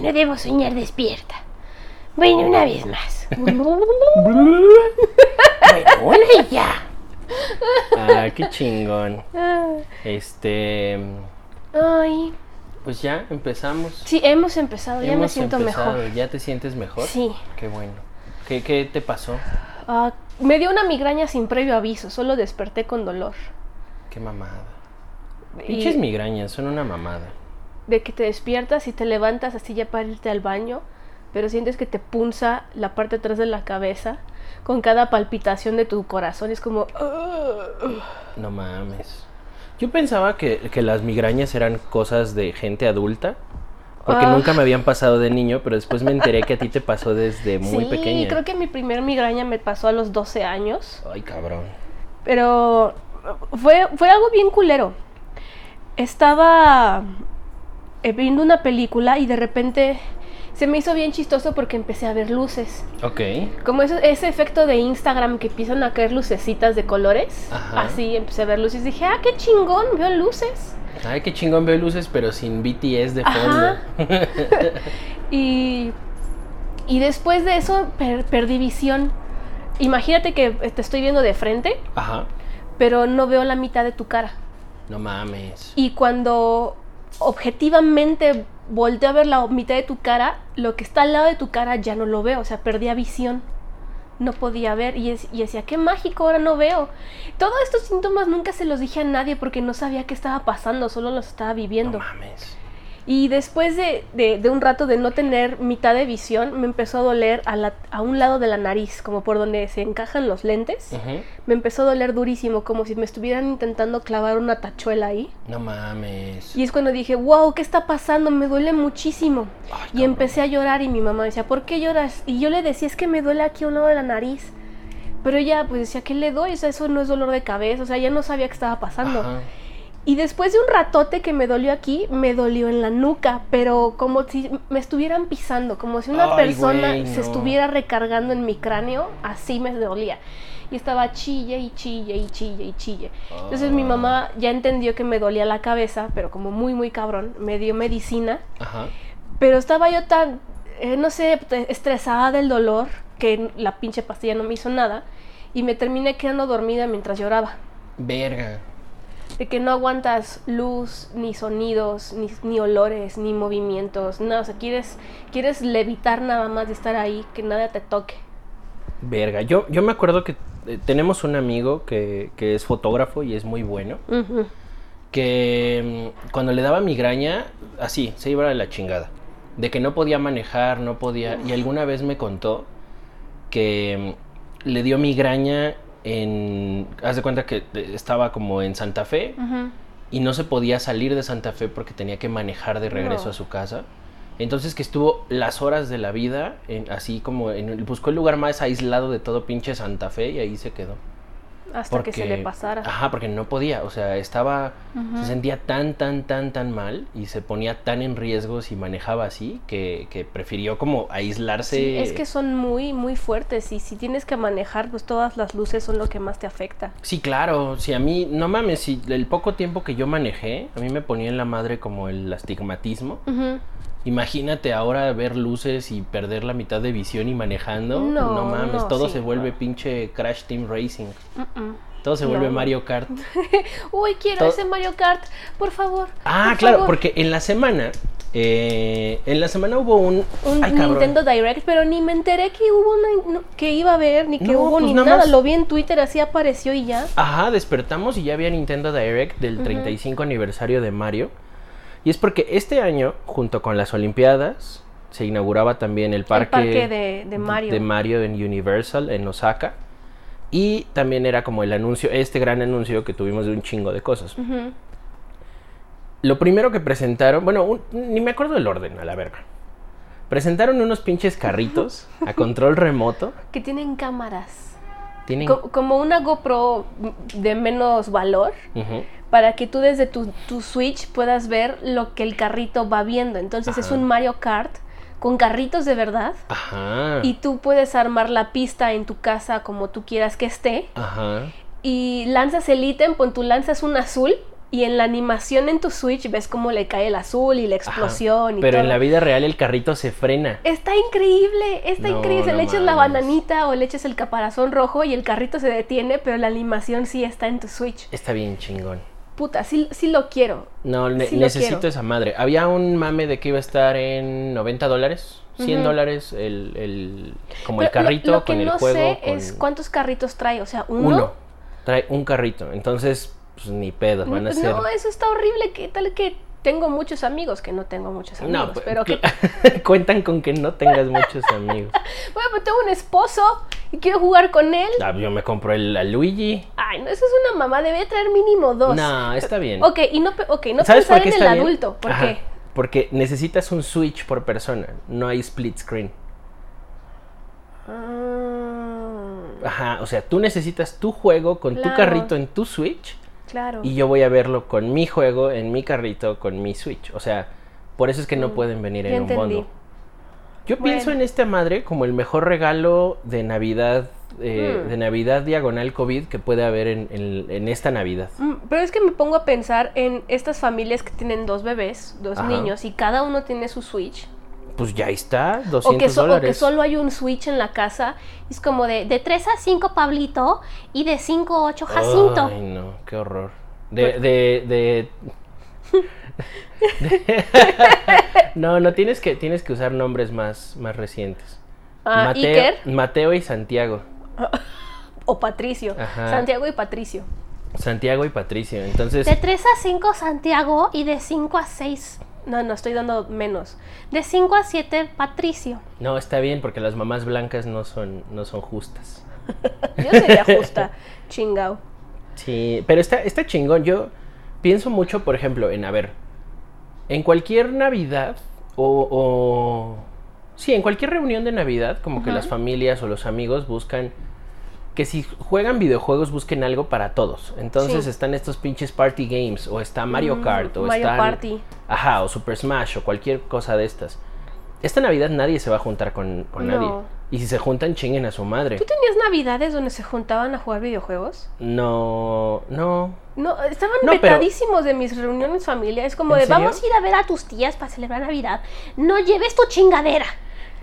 No debo soñar despierta. Bueno, una vez más. bueno, y ya. Ah, qué chingón. Ah, Este. Ay. Pues ya empezamos. Sí, hemos empezado. Ya me siento empezado. mejor. ¿Ya te sientes mejor? Sí. Qué bueno. ¿Qué, qué te pasó? Ah, me dio una migraña sin previo aviso. Solo desperté con dolor. Qué mamada. Y Pinches migrañas, son una mamada. De que te despiertas y te levantas así ya para irte al baño, pero sientes que te punza la parte de atrás de la cabeza con cada palpitación de tu corazón. Es como... No mames. Yo pensaba que, que las migrañas eran cosas de gente adulta. Porque Ah. nunca me habían pasado de niño, pero después me enteré que a ti te pasó desde muy sí, pequeña. creo que mi primer migraña me pasó a los 12 años. Ay, cabrón. Pero fue, fue algo bien culero. Estaba eh, viendo una película y de repente se me hizo bien chistoso porque empecé a ver luces. Ok. Como eso- ese efecto de Instagram que empiezan a caer lucecitas de colores. Ajá. Así empecé a ver luces y dije, ah, qué chingón, veo luces. Ay, qué chingón veo luces, pero sin BTS de fondo. Y, y después de eso per- perdí visión. Imagínate que te estoy viendo de frente, Ajá. pero no veo la mitad de tu cara. No mames. Y cuando objetivamente volteo a ver la mitad de tu cara, lo que está al lado de tu cara ya no lo veo, o sea, perdía visión. No podía ver y, es- y decía, qué mágico, ahora no veo. Todos estos síntomas nunca se los dije a nadie porque no sabía qué estaba pasando, solo los estaba No viviendo. mames. Y después de, de- de un rato de no tener mitad de visión, me empezó a doler a, la- a un lado de la nariz, como por donde se encajan los lentes. Me empezó a doler durísimo, como si me estuvieran intentando clavar una tachuela ahí. No mames. Y es cuando dije, wow, ¿qué está pasando? Me duele muchísimo. Ay, Y empecé a llorar y mi mamá decía, ¿por qué lloras? Y yo le decía, es que me duele aquí a un lado de la nariz. Pero ella pues decía, ¿qué le doy? O sea, eso no es dolor de cabeza. O sea, ya no sabía qué estaba pasando. Ajá. Y después de un ratote que me dolió aquí, me dolió en la nuca, pero como si me estuvieran pisando, como si una Ay, persona güey, se estuviera recargando en mi cráneo, así me dolía. Y estaba chille y chille y chille y chille. Entonces mi Ah. mamá ya entendió que me dolía la cabeza, pero como muy, muy cabrón, me dio medicina. Ajá. Pero estaba yo tan, eh, no sé, estresada del dolor que la pinche pastilla no me hizo nada. Y me terminé quedando dormida mientras lloraba. Verga. De que no aguantas luz, ni sonidos, ni, ni olores, ni movimientos, nada. O sea, quieres, quieres levitar nada más de estar ahí, que nada te toque. Verga. Yo, yo me acuerdo que eh, tenemos un amigo que, que es fotógrafo y es muy bueno. Que mm, cuando le daba migraña, así, se iba a la chingada. De que no podía manejar, no podía... Y alguna vez me contó que mm, le dio migraña en... Haz de cuenta que estaba como en Santa Fe y no se podía salir de Santa Fe porque tenía que manejar de regreso No. a su casa. Entonces que estuvo las horas de la vida en, así como en buscó el lugar más aislado de todo pinche Santa Fe y ahí se quedó. Hasta que se le pasara. Ajá, porque no podía, o sea, estaba, se sentía tan, tan, tan, tan mal y se ponía tan en riesgo si manejaba así que, que prefirió como aislarse. Sí, es que son muy, muy fuertes y si tienes que manejar, pues todas las luces son lo que más te afecta. Sí, claro, si a mí, no mames, si el poco tiempo que yo manejé, a mí me ponía en la madre como el astigmatismo. Ujú. Imagínate ahora ver luces y perder la mitad de visión y manejando. No, No, mames, no, todo sí, se vuelve no. pinche Crash Team Racing. Todo se vuelve no. Mario Kart. Uy, quiero To- ese Mario Kart, por favor. Ah, por claro, favor. porque en la semana, eh, en la semana hubo un... Un Ay, cabrón. Nintendo Direct, pero ni me enteré que hubo una, no, que iba a haber, ni que No, hubo pues ni nada nada. más- Lo vi en Twitter, así apareció y ya. Ajá, despertamos y ya había Nintendo Direct del 35 aniversario de Mario. Y es porque este año, junto con las Olimpiadas, se inauguraba también el parque, parque de- de Mario. de Mario en Universal, en Osaka. Y también era como el anuncio, este gran anuncio que tuvimos de un chingo de cosas. Lo primero que presentaron, bueno, un- ni me acuerdo del orden, a la verga. Presentaron unos pinches carritos a control remoto. Que tienen cámaras. Tienen... Co- como una GoPro de menos valor. Para que tú desde tu, tu Switch puedas ver lo que el carrito va viendo. Entonces es un Mario Kart con carritos de verdad. Ajá. Y tú puedes armar la pista en tu casa como tú quieras que esté. Ajá. Y lanzas el ítem, pon tú lanzas un azul Y en la animación en tu Switch ves cómo le cae el azul y la Ajá. explosión y Pero todo. en la vida real el carrito se frena. Está increíble, está No, increíble. no le echas la bananita o le echas el caparazón rojo y el carrito se detiene, pero la animación sí está en tu Switch. Está bien chingón. Puta, sí, sí lo quiero. No, ne- Sí lo necesito quiero. esa madre. Había un mame de que iba a estar en 90 dólares, 100 Ujú. dólares, el, el- como el Pero lo- carrito lo, que con el no juego. sé con es cuántos carritos trae, o sea, uno. uno. Trae un carrito. Entonces, pues ni pedo, van a no, ser. eso está horrible. ¿Qué tal que tengo muchos amigos? Que no tengo muchos amigos, No, pues, pero que cuentan con que no tengas muchos amigos. Bueno, pues tengo un esposo y quiero jugar con él. Ah, yo me compro el a Luigi. Ay, no, eso es una mamá, debe traer mínimo dos. No, está bien. Ok, y no, okay, no ¿Sabes por pensar qué en el bien? adulto. ¿Por Ajá, qué? Porque necesitas un Switch por persona, no hay split screen. Ah, Ajá, o sea, tú necesitas tu juego con tu carrito en tu Switch claro. y yo voy a verlo con mi juego en mi carrito con mi Switch. O sea, por eso es que no pueden venir ya en un bundle. Yo Bueno. pienso en esta madre como el mejor regalo de Navidad, eh, Mm. de Navidad diagonal COVID que puede haber en, en- en esta Navidad. Mm, Pero es que me pongo a pensar en estas familias que tienen dos bebés, dos Ajá. niños, y cada uno tiene su Switch. Pues ya está, O 200 que, so- o que dólares. solo hay un Switch en la casa. Es como de, de 3 a 5 Pablito y de 5 a 8 Jacinto. Ay, no, qué horror. De, de, de... de- no, no, tienes que, tienes que usar nombres más, más recientes. Ah, Mateo, Iker Mateo y Santiago. o Patricio. Ajá. Santiago y Patricio. Santiago y Patricio. Entonces, De 3 a 5 Santiago y de 5 a 6. No, no, estoy dando menos. De 5 a 7 Patricio. no, está bien porque las mamás blancas no son, no son justas. Yo sería justa. Chingao. Sí, pero está, está chingón. Yo pienso mucho, por ejemplo, en, a ver, en cualquier Navidad o, o- Sí, en cualquier reunión de Navidad, como que las familias o los amigos buscan que si juegan videojuegos busquen algo para todos. Entonces Sí. están estos pinches party games o está Mario Mm, Kart o Mario están- Party. Ajá, o Super Smash o cualquier cosa de estas. Esta Navidad nadie se va a juntar con, con No. nadie. Y si se juntan, chinguen a su madre. ¿Tú tenías navidades donde se juntaban a jugar videojuegos? No, no. No, estaban No, pero- vetadísimos de mis reuniones familiares. Como ¿En de, serio? vamos a ir a ver a tus tías para celebrar Navidad. No lleves tu chingadera.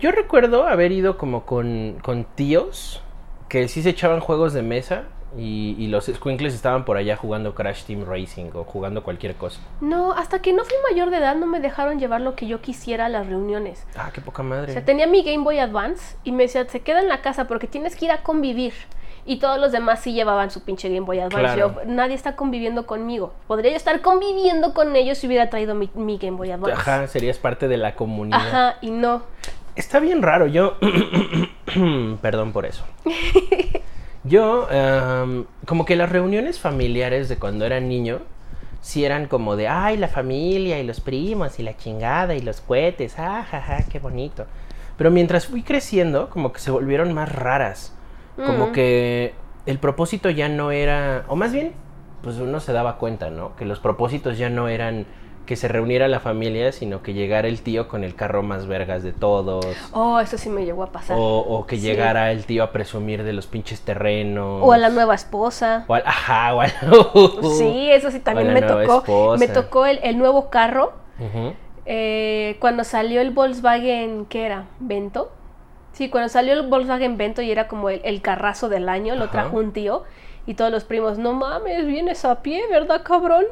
Yo recuerdo haber ido como con, con tíos que sí se echaban juegos de mesa y, y los squinkles estaban por allá jugando Crash Team Racing o jugando cualquier cosa. No, hasta que no fui mayor de edad no me dejaron llevar lo que yo quisiera a las reuniones. Ah, qué poca O madre. sea, tenía mi Game Boy Advance y me decía, se queda en la casa porque tienes que ir a convivir. Y todos los demás sí llevaban su pinche Game Boy Advance. Claro. Yo, nadie está conviviendo conmigo. Podría yo estar conviviendo con ellos si hubiera traído mi, mi Game Boy Advance. Ajá, serías parte de la comunidad. Ajá, y no. Está bien raro, yo... Perdón por eso. Yo, como que las reuniones familiares de cuando era niño, sí eran como de, ay, la familia y los primos y la chingada y los cohetes, ah, jaja, qué bonito. Pero mientras fui creciendo, como que se volvieron más raras. Como Mm. que el propósito ya no era, o más bien, pues uno se daba cuenta, ¿no? Que los propósitos ya no eran que se reuniera la familia, sino que llegara el tío con el carro más vergas de todos. Oh, eso sí me llegó a pasar. O, O, o que Sí. llegara el tío a presumir de los pinches terrenos. a la nueva esposa. O al- ajá, o al- Sí, eso sí también o a me la tocó. esposa. Me tocó el, el nuevo carro. Ujú. eh, cuando salió el Volkswagen, ¿qué era? ¿Vento? Sí, cuando salió el Volkswagen Vento y era como el, el carrazo del año, lo Ajá. trajo un tío. Y todos los primos, no mames, vienes a pie, ¿verdad, cabrón?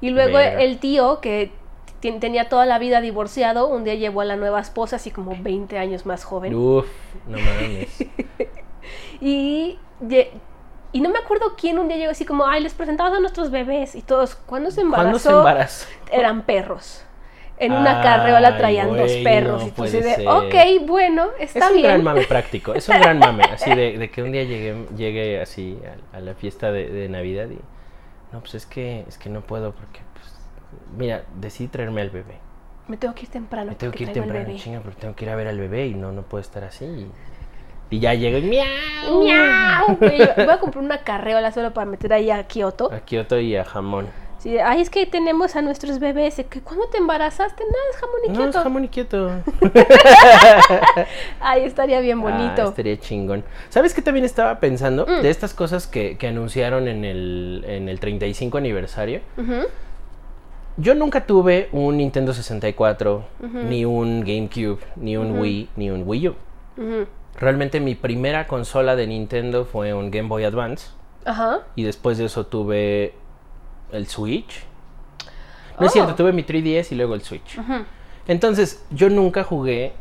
Y luego Verga. el tío, que tenía toda la vida divorciado, un día llevó a la nueva esposa, así como 20 años más joven. Uf, no mames. Y, y no me acuerdo quién un día llegó así como, ay, les presentamos a nuestros bebés. Y todos, ¿cuándo se embarazó? ¿Cuándo se embarazó? Eran perros. En una Ay, carreola traían dos perros. no y tú así de, ser. ok, bueno, Es está un gran bien. mame práctico, es un gran mame, así de, de que un día llegue, llegue así a, a la fiesta de, de Navidad y no, pues es que, es que no puedo porque, pues, mira, decidí traerme al bebé. Me tengo que ir temprano. Me tengo porque que ir temprano, chinga, pero tengo que ir a ver al bebé y no, no puedo estar así. Y, ya llega y miau. ¡Miau! Voy a comprar una carreola solo para meter ahí a Kioto. A Kioto y a jamón. Sí, ay, es que tenemos a nuestros bebés. que ¿Cuándo te embarazaste? No, es jamón y No, es quieto. jamón y quieto. Ay, estaría bien bonito. Ah, estaría chingón. ¿Sabes qué también estaba pensando? Mm. De estas cosas que, que anunciaron en el, en el 35 aniversario. Ujú. Yo nunca tuve un Nintendo 64, Ujú. ni un GameCube, ni un. Wii, ni un Wii U. Realmente mi primera consola de Nintendo fue un Game Boy Advance. Ajá. Y después de eso tuve el Switch. No es Oh. cierto, tuve mi 3DS y luego el Switch. Entonces, yo nunca jugué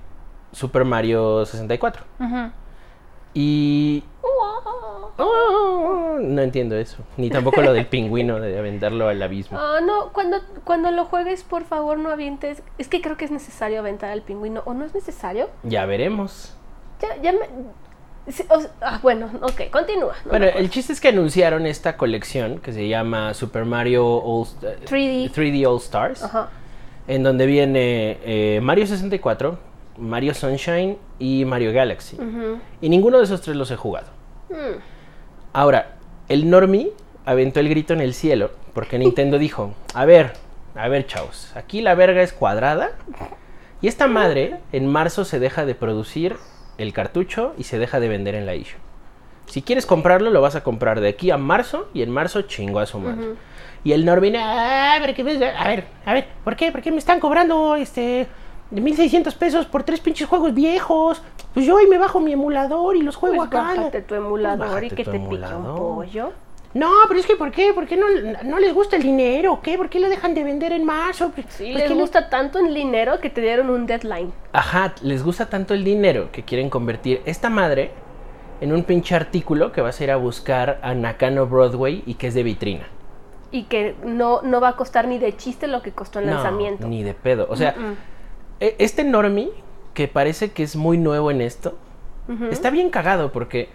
Super Mario 64. Ujú. Y Wow. Oh, no entiendo eso. Ni tampoco lo del pingüino de aventarlo al abismo. Ah, no, cuando, cuando lo juegues, por favor, no avientes. Es que creo que es necesario aventar al pingüino. ¿O no es necesario? Ya veremos. Ya, ya me. Sí, o sea, ah, bueno, ok, continúa. no Bueno, el chiste es que anunciaron esta colección que se llama Super Mario All, 3D. 3D All Stars, Ajá. en donde viene eh, Mario 64, Mario Sunshine y Mario Galaxy. Y ninguno de esos tres los he jugado. Mm. Ahora, el Normie aventó el grito en el cielo porque Nintendo dijo, a ver, a ver chavos, aquí la verga es cuadrada y esta madre en marzo se deja de producir el cartucho y se deja de vender en la issue. Si quieres comprarlo, lo vas a comprar de aquí a marzo y en marzo chingo a su madre. Y el Normie, "Ah, ves- a ver, a ver, ¿por qué? ¿Por qué me están cobrando este de 1600 pesos por tres pinches juegos viejos? Pues yo hoy me bajo mi emulador y los juego Pues acá. bájate tu emulador Bájate y que te pique un pollo. No, pero es que ¿por qué? ¿Por qué no, no les gusta el dinero? ¿o ¿Qué? ¿Por qué lo dejan de vender en marzo? ¿Por Sí, les gusta tanto el dinero que te dieron un deadline. Ajá, les gusta tanto el dinero que quieren convertir esta madre en un pinche artículo que vas a ir a buscar a Nakano Broadway y que es de vitrina. Y que no, no va a costar ni de chiste lo que costó el No, lanzamiento. ni de pedo. O sea, e- este normie que parece que es muy nuevo en esto, está bien cagado porque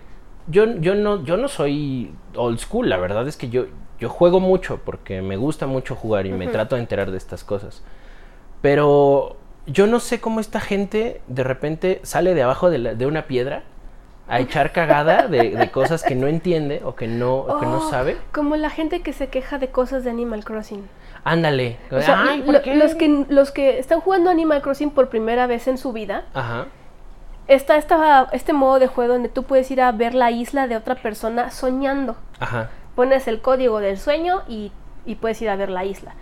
yo, yo, no, yo no soy old school, la verdad es que yo, yo juego mucho porque me gusta mucho jugar y me trato de enterar de estas cosas. Pero yo no sé cómo esta gente de repente sale de abajo de, la- de una piedra a echar cagada de, de cosas que no entiende o que no, o que no Oh, sabe. Como la gente que se queja de cosas de Animal Crossing. Ándale. O sea, Ay, ¿por lo- qué? los, que, los que están jugando Animal Crossing por primera vez en su vida, Ajá. Está esta, este modo de juego donde tú puedes ir a ver la isla de otra persona soñando. Ajá. Pones el código del sueño y, y puedes ir a ver la isla.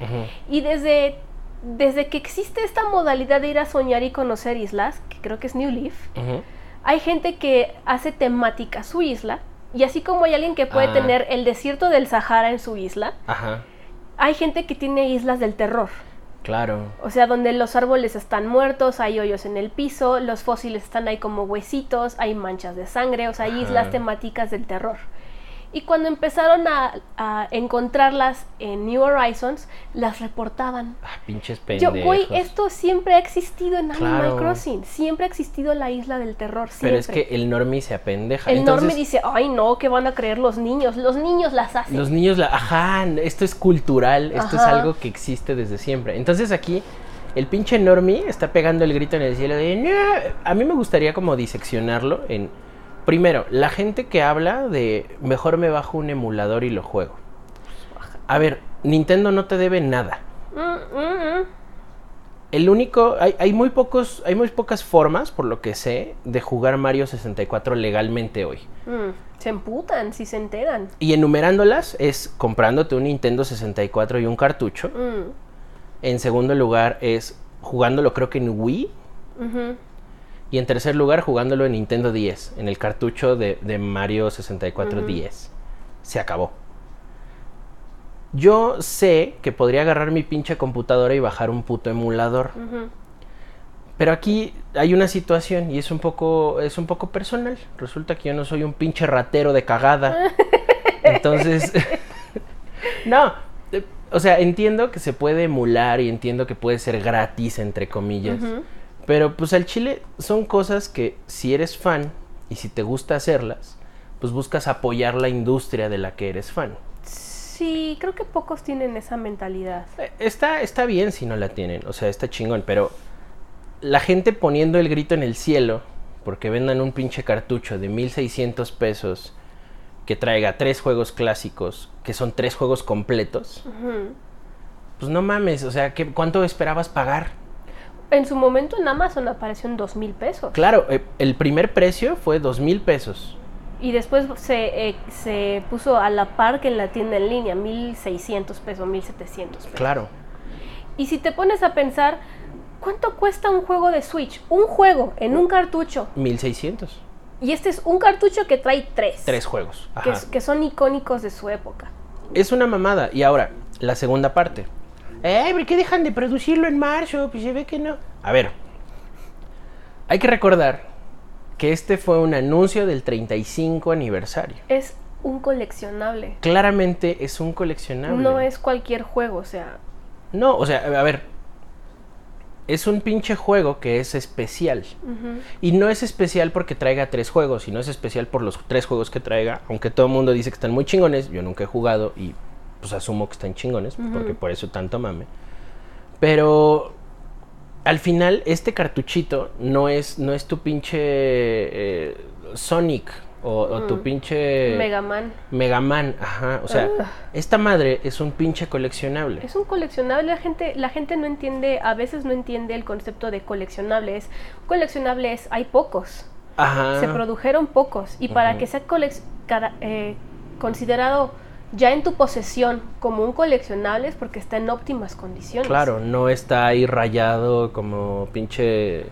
Y desde, desde que existe esta modalidad de ir a soñar y conocer islas, que creo que es New Leaf, hay gente que hace temática su isla. Y así como hay alguien que puede Ah. tener el desierto del Sahara en su isla, Ajá. hay gente que tiene islas del terror. Claro. O sea, donde los árboles están muertos, hay hoyos en el piso, los fósiles están ahí como huesitos, hay manchas de sangre, o sea, hay Ajá. islas temáticas del terror. Y cuando empezaron a, a encontrarlas en New Horizons, las reportaban. Ah, pinches Yo, pendejos. güey, esto siempre ha existido en Animal Claro. Crossing. Siempre ha existido la isla del terror. Siempre. Pero es que el normie se apendeja. El Entonces, Norme dice, ay no, ¿qué van a creer los niños? Los niños las hacen. Los niños, la, ajá, esto es cultural, esto es algo que existe desde siempre. Entonces aquí el pinche normie está pegando el grito en el cielo. A mí me gustaría como diseccionarlo en... Primero, la gente que habla de mejor me bajo un emulador y lo juego. A ver, Nintendo no te debe nada. Mm, mm, mm. El único, hay, hay muy pocos, hay muy pocas formas, por lo que sé, de jugar Mario 64 legalmente hoy. Mm, Se emputan si se enteran. Y enumerándolas es comprándote un Nintendo 64 y un cartucho. Mm, En segundo lugar es jugándolo creo que en Wii. ujú. Y en tercer lugar jugándolo en Nintendo 10, en el cartucho de, de Mario 64 Ujú. 10. Se acabó. Yo sé que podría agarrar mi pinche computadora y bajar un puto emulador. Pero aquí hay una situación y es un poco es un poco personal. Resulta que yo no soy un pinche ratero de cagada. Entonces no, eh, o sea, entiendo que se puede emular y entiendo que puede ser gratis entre comillas. Pero pues al chile son cosas que si eres fan y si te gusta hacerlas, pues buscas apoyar la industria de la que eres fan. Sí, creo que pocos tienen esa mentalidad. Eh, Está, está bien si no la tienen, o sea, está chingón, pero la gente poniendo el grito en el cielo porque vendan un pinche cartucho de 1600 pesos que traiga tres juegos clásicos, que son tres juegos completos, pues no mames, o sea, ¿qué, ¿cuánto esperabas pagar? En su momento en Amazon apareció en dos mil pesos. Claro, eh, el primer precio fue dos mil pesos. Y después se, eh, se puso a la par que en la tienda en línea, 1600 pesos, 1700 pesos. Claro. Y si te pones a pensar, ¿cuánto cuesta un juego de Switch? Un juego en un cartucho. 1600. Y este es un cartucho que trae tres. Tres juegos. Ajá. que son icónicos de su época. Es una mamada. Y ahora, la segunda parte. Eh, ¿por qué dejan de producirlo en marzo? Pues se ve que no. A ver. Hay que recordar que este fue un anuncio del 35 aniversario. Es un coleccionable. Claramente es un coleccionable. No es cualquier juego, o sea, No, o sea, a ver. Es un pinche juego que es especial. Y no es especial porque traiga tres juegos, sino es especial por los tres juegos que traiga. Aunque todo el mundo dice que están muy chingones, yo nunca he jugado y pues asumo que están chingones, porque por eso tanto mame. Pero al final, este cartuchito no es, no es tu pinche eh, Sonic o, o tu pinche Mega Man. Mega Man. Ajá, o sea, esta madre es un pinche coleccionable. Es un coleccionable, la gente, la gente no entiende, a veces no entiende el concepto de coleccionable. Es, coleccionable es, hay pocos. Ajá. Se produjeron pocos. Y para que sea eh, considerado ya en tu posesión como un coleccionable es porque está en óptimas condiciones. Claro, no está ahí rayado como pinche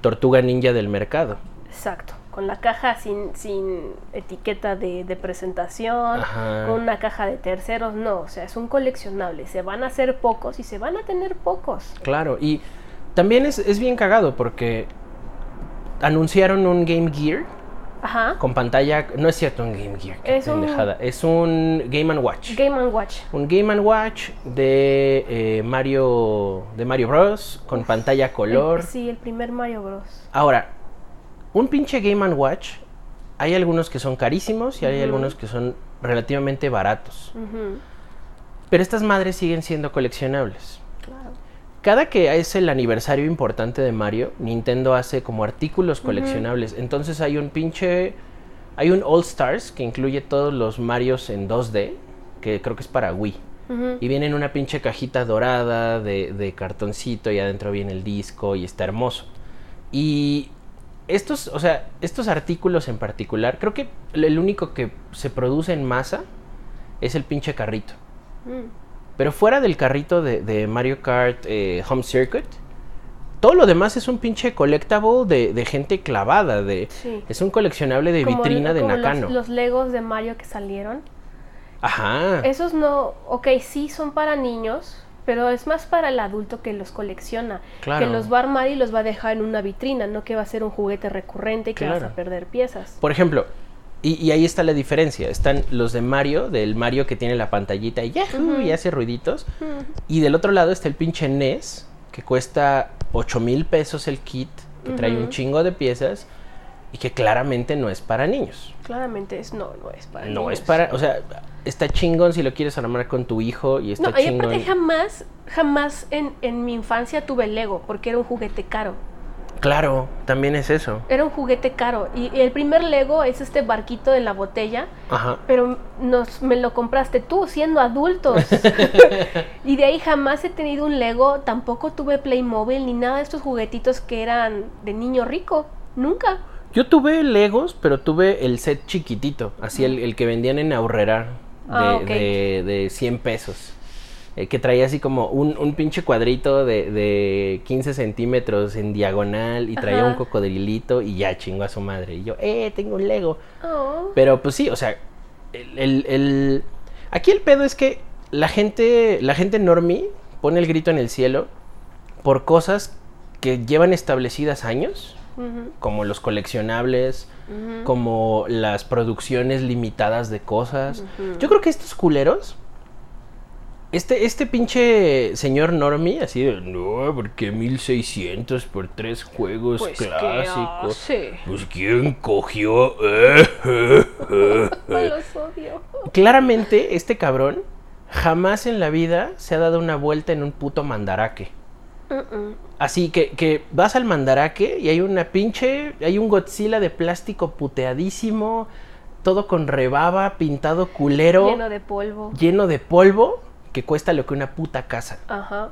tortuga ninja del mercado. Exacto. Con la caja sin, sin etiqueta de, de presentación, Ajá. con una caja de terceros, no. O sea, es un coleccionable. Se van a hacer pocos y se van a tener pocos. Claro, y también es, es bien cagado porque anunciaron un Game Gear Ajá. con pantalla. No es cierto un Game Gear, Es un-. Es un Game and Watch. Game and Watch. un Game and Watch de eh, Mario de Mario Bros. con pantalla color. El- sí, el primer Mario Bros. Ahora, un pinche Game and Watch. Hay algunos que son carísimos y hay algunos que son relativamente baratos. Ujú, Pero estas madres siguen siendo coleccionables. Cada que es el aniversario importante de Mario, Nintendo hace como artículos coleccionables. Entonces hay un pinche. Hay un All Stars que incluye todos los Marios en 2D, que creo que es para Wii. Y viene en una pinche cajita dorada de, de cartoncito y adentro viene el disco y está hermoso. Y estos, o sea, estos artículos en particular, creo que el único que se produce en masa es el pinche carrito. Mm. Pero fuera del carrito de, de Mario Kart eh, Home Circuit, todo lo demás es un pinche collectible de, de gente clavada. De, Sí. Es un coleccionable de Como- vitrina de como Nakano. Los, los Legos de Mario que salieron. Ajá. Esos no, ok, sí son para niños, pero es más para el adulto que los colecciona. Claro. Que los va a armar y los va a dejar en una vitrina, no que va a ser un juguete recurrente y que vas a perder piezas. Por ejemplo, y, y ahí está la diferencia. Están los de Mario, del Mario que tiene la pantallita y, ¡yahoo! y hace ruiditos. Y del otro lado está el pinche NES, que cuesta 8 mil pesos el kit, que trae un chingo de piezas y que claramente no es para niños. Claramente es, no, no es para No niños. es para, o sea, está chingón si lo quieres armar con tu hijo y está No, y chingón. aparte jamás, jamás en, en mi infancia tuve Lego, porque era un juguete caro. Claro, también es eso. Era un juguete caro. Y, y el primer Lego es este barquito de la botella, Ajá. pero nos, me lo compraste tú siendo adultos. y de ahí jamás he tenido un Lego, tampoco tuve Playmobil ni nada de estos juguetitos que eran de niño rico. Nunca. Yo tuve Legos, pero tuve el set chiquitito, así el, el que vendían en Aurrera de, Ah, de, de 100 pesos. Eh, que traía así como un, un pinche cuadrito de, de 15 centímetros en diagonal y traía Ajá. un cocodrilito y ya chingó a su madre. Y yo, eh, tengo un Lego. Oh. Pero pues sí, o sea, el, el- el- aquí el pedo es que la gente, la gente normie pone el grito en el cielo por cosas que llevan establecidas años, como los coleccionables, como las producciones limitadas de cosas. Yo creo que estos culeros, este, este pinche señor normie, así de, no, porque 1600 por tres juegos Pues, ¿qué clásicos. Pues quién cogió. Los odio. Claramente, este cabrón jamás en la vida se ha dado una vuelta en un puto mandaraque. Así que, que vas al mandaraque y hay una pinche, hay un Godzilla de plástico puteadísimo, todo con rebaba, pintado culero, Lleno de polvo. lleno de polvo, que cuesta lo que una puta casa. Ajá.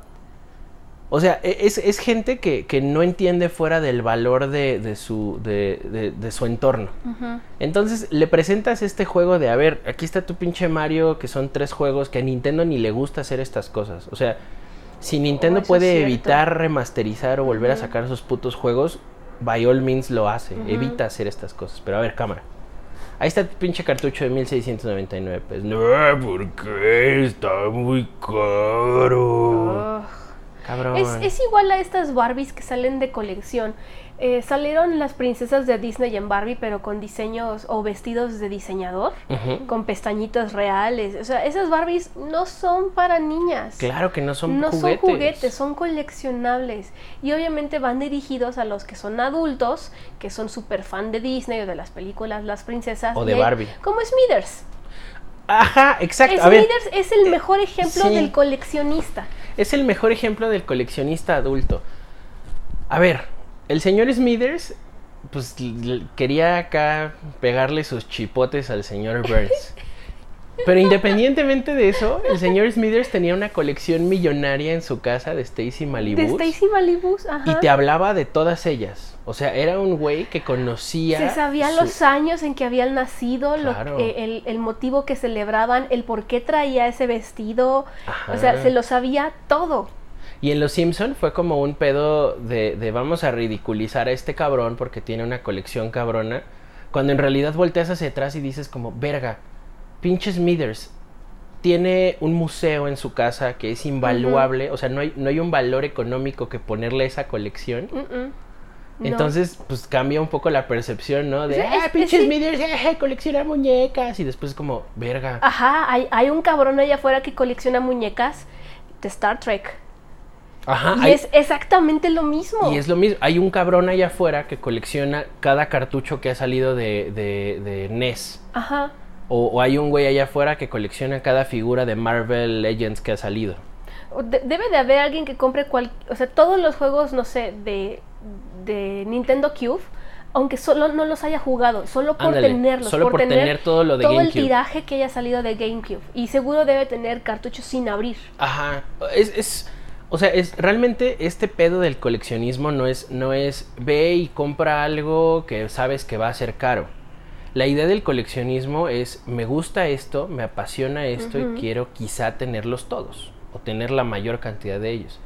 O sea, e- es, es gente que, que no entiende fuera del valor de, de su, de, de- de su entorno. Ujú. Entonces le presentas este juego de, a ver, aquí está tu pinche Mario, que son tres juegos que a Nintendo ni le gusta hacer estas cosas. O sea, si Nintendo Oh, puede evitar remasterizar o volver a sacar sus putos juegos, by all means lo hace, evita hacer estas cosas. Pero a ver, cámara. Ahí está tu pinche cartucho de 1699 pesos. No, ¿por qué? Está muy caro. Cabrón. Es, es igual a estas Barbies que salen de colección. Eh, salieron las princesas de Disney en Barbie, pero con diseños o vestidos de diseñador, con pestañitas reales. O sea, esas Barbies no son para niñas. Claro que no son no juguetes. son juguetes, son coleccionables. Y obviamente van dirigidos a los que son adultos, que son súper fan de Disney o de las películas Las Princesas. O de Barbie. Como Smithers. Ajá, exacto. Smithers es el mejor ejemplo sí. del coleccionista. es el mejor ejemplo del coleccionista adulto. A ver, el señor Smithers, pues quería acá pegarle sus chipotes al señor Burns. Pero independientemente de eso, el señor Smithers tenía una colección millonaria en su casa de Stacy Malibu. De Stacy Malibu, ajá. Y te hablaba de todas ellas. O sea, era un güey que conocía. Se sabía su- los años en que habían nacido, lo- Claro. eh, el, el motivo que celebraban, el por qué traía ese vestido. O sea, Ajá. se lo sabía todo. Y en Los Simpson fue como un pedo de, de vamos a ridiculizar a este cabrón porque tiene una colección cabrona. Cuando en realidad volteas hacia atrás y dices como, verga, pinche Smithers tiene un museo en su casa que es invaluable. O sea, no hay, no hay un valor económico que ponerle a esa colección. No. Entonces, pues cambia un poco la percepción, ¿no? De, ah, es- pinche sí. Smithers, eh, colecciona muñecas. Y después como, verga. Ajá, hay, hay un cabrón allá afuera que colecciona muñecas de Star Trek. Ajá, y hay- es exactamente lo mismo. Y es lo mismo, hay un cabrón allá afuera que colecciona cada cartucho que ha salido de, de, de NES. Ajá. O, o hay un güey allá afuera que colecciona cada figura de Marvel Legends que ha salido. De- debe de haber alguien que compre cual, o sea, todos los juegos, no sé, de, de Nintendo Cube, aunque solo no los haya jugado, solo por Ándale, tenerlos, solo por tener todo lo de el GameCube. tiraje que haya salido de GameCube. Y seguro debe tener cartuchos sin abrir. Ajá. Es, es, o sea, es realmente este pedo del coleccionismo no es, no es ve y compra algo que sabes que va a ser caro. La idea del coleccionismo es me gusta esto, me apasiona esto y quiero quizá tenerlos todos o tener la mayor cantidad de ellos.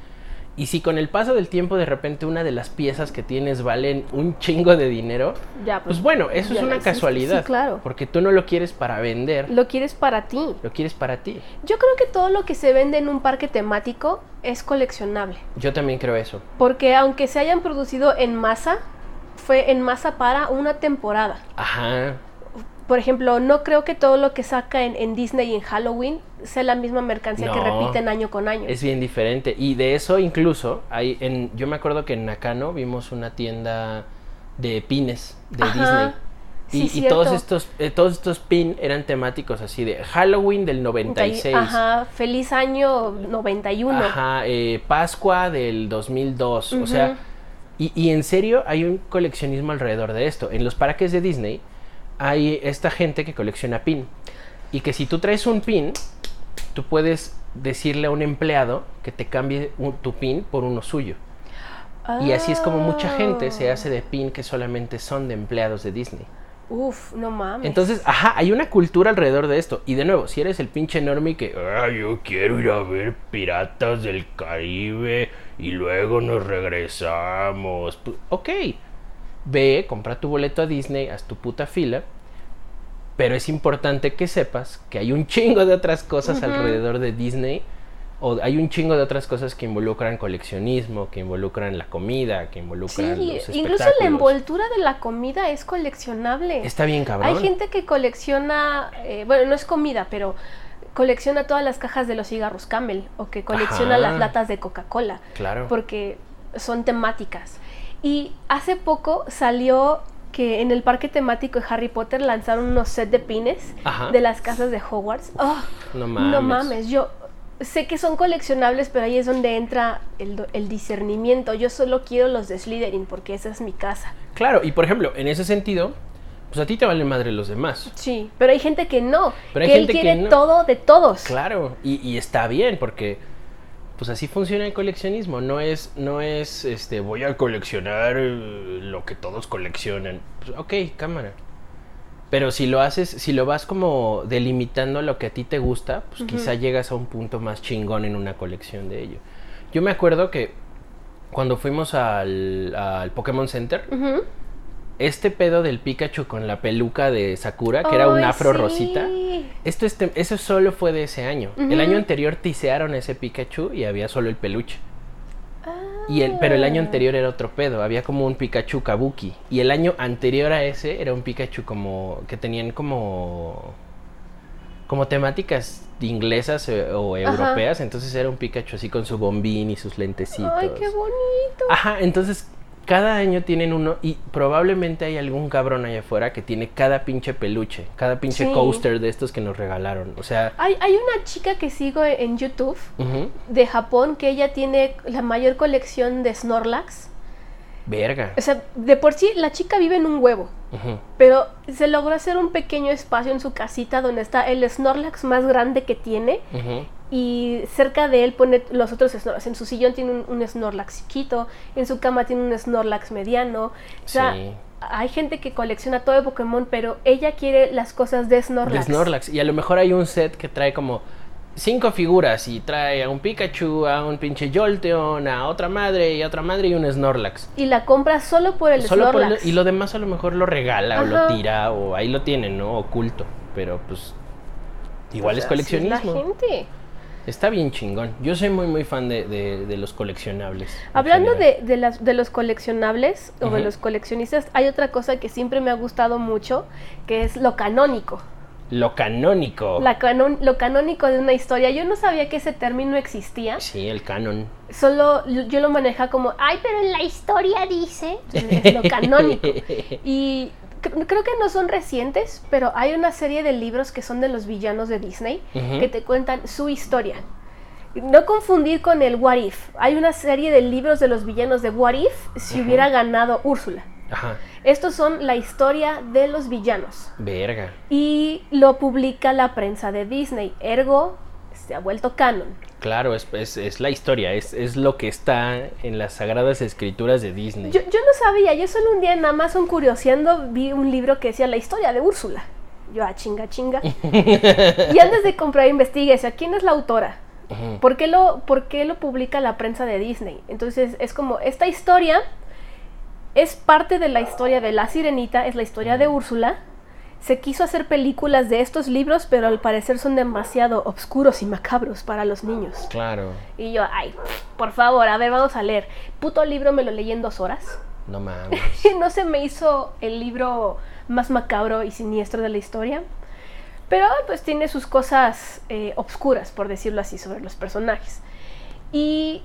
Y si con el paso del tiempo de repente una de las piezas que tienes valen un chingo de dinero, Ya, pues bueno, eso es una casualidad. Sí, claro. Porque tú no lo quieres para vender, Lo quieres para ti. lo quieres para ti. Yo creo que todo lo que se vende en un parque temático es coleccionable. Yo también creo eso. Porque aunque se hayan producido en masa, fue en masa para una temporada. Ajá. Por ejemplo, no creo que todo lo que saca en, en Disney y en Halloween sea la misma mercancía que repiten año con año. Es bien diferente. Y de eso incluso, hay en, yo me acuerdo que en Nakano vimos una tienda de pines de Ajá. Disney. Sí, Y, y cierto. todos estos eh, todos estos pin eran temáticos así de Halloween del 96. Ajá, feliz año 91. Ajá, eh, Pascua del 2002. O sea, y, y en serio hay un coleccionismo alrededor de esto. En los parques de Disney hay esta gente que colecciona pin. Y que si tú traes un pin, tú puedes decirle a un empleado que te cambie un- tu pin por uno suyo. Y así es como mucha gente se hace de pin que solamente son de empleados de Disney. Uf, no mames. Entonces, ajá, hay una cultura alrededor de esto. Y de nuevo, si eres el pinche normie que, ah, yo quiero ir a ver Piratas del Caribe y luego nos regresamos. Pu- ok, ve, compra tu boleto a Disney, haz tu puta fila. Pero es importante que sepas que hay un chingo de otras cosas alrededor de Disney. O hay un chingo de otras cosas que involucran coleccionismo, que involucran la comida, que Sí, involucran los incluso la envoltura de la comida es coleccionable. Está bien cabrón. Hay gente que colecciona, eh, bueno, no es comida, pero colecciona todas las cajas de los cigarros Camel o que colecciona Ajá. las latas de Coca-Cola Claro. porque son temáticas. Y hace poco salió que en el parque temático de Harry Potter lanzaron unos set de pines Ajá. de las casas de Hogwarts. ¡Oh! No mames. No mames, yo sé que son coleccionables, pero ahí es donde entra el, el discernimiento. Yo solo quiero los de Slytherin porque esa es mi casa. Claro, y por ejemplo, en ese sentido, pues a ti te valen madre los demás. Sí, pero hay gente que no. Pero hay que gente él que quiere no. todo de todos. Claro, y, y está bien, porque pues así funciona el coleccionismo. No es, no es, este, voy a coleccionar eh, lo que todos coleccionan. Pues, ok, cámara. Pero si lo haces, si lo vas como delimitando lo que a ti te gusta, pues quizá llegas a un punto más chingón en una colección de ello. Yo me acuerdo que cuando fuimos al, al Pokémon Center, Ujú. Este pedo del Pikachu con la peluca de Sakura, que era un afro sí. rosita, esto este- eso solo fue de ese año. El año anterior tisearon ese Pikachu y había solo el peluche. Ah. Y el, pero el año anterior era otro pedo, había como un Pikachu Kabuki. Y el año anterior a ese era un Pikachu como que tenían como como temáticas inglesas eh, o Ajá. europeas, entonces era un Pikachu así con su bombín y sus lentecitos. Ay, qué bonito. Ajá, entonces cada año tienen uno y probablemente hay algún cabrón allá afuera que tiene cada pinche peluche, cada pinche Sí. coaster de estos que nos regalaron. O sea, Hay, hay una chica que sigo en YouTube de Japón que ella tiene la mayor colección de Snorlax. verga. O sea, de por sí la chica vive en un huevo, pero se logró hacer un pequeño espacio en su casita donde está el Snorlax más grande que tiene ujú. Y cerca de él pone los otros Snorlax. En su sillón tiene un, un Snorlax chiquito, en su cama tiene un Snorlax mediano. O sea, Sí. hay gente que colecciona todo de Pokémon, pero ella quiere las cosas de De Snorlax. Snorlax. Y a lo mejor hay un set que trae como cinco figuras y trae a un Pikachu, a un pinche Jolteon, a otra madre y a otra madre y un Snorlax. Y la compra solo por el Solo por Snorlax. y lo demás a lo mejor lo regala o lo tira o ahí lo tienen, ¿no? Oculto. Pero pues igual O es sea, así la coleccionismo. gente. Está bien chingón. Yo soy muy muy fan de, de- de los coleccionables. Hablando de, de, las, de los coleccionables o de los coleccionistas, hay otra cosa que siempre me ha gustado mucho, que es lo canónico. Lo canónico. La canon- lo canónico de una historia. Yo no sabía que ese término existía. Sí, el canon. Solo yo lo manejaba como, ay, pero en la historia dice. Entonces, es lo canónico. Y creo que no son recientes, pero hay una serie de libros que son de los villanos de Disney que te cuentan su historia. No confundir con el What If. Hay una serie de libros de los villanos de What If si hubiera ganado Úrsula. Ajá. Estos son la historia de los villanos. Verga. Y lo publica la prensa de Disney. Ergo, se ha vuelto canon. Claro, es, es, es la historia, es, es lo que está en las sagradas escrituras de Disney. Yo, yo no sabía, yo solo un día en Amazon curioseando vi un libro que decía la historia de Úrsula. Yo, ah, chinga, chinga. y antes de comprar investigué, o sea, ¿quién es la autora? ¿Por qué, lo, ¿Por qué lo publica la prensa de Disney? Entonces es como, esta historia es parte de la historia de La Sirenita, es la historia de Úrsula. Se quiso hacer películas de estos libros, pero al parecer son demasiado oscuros y macabros para los niños. Claro, Y yo, ay, por favor, a ver, vamos a leer. Puto libro me lo leí en dos horas. no mames. no se me hizo el libro más macabro y siniestro de la historia. Pero pues tiene sus cosas eh, obscuras, por decirlo así, sobre los personajes. Y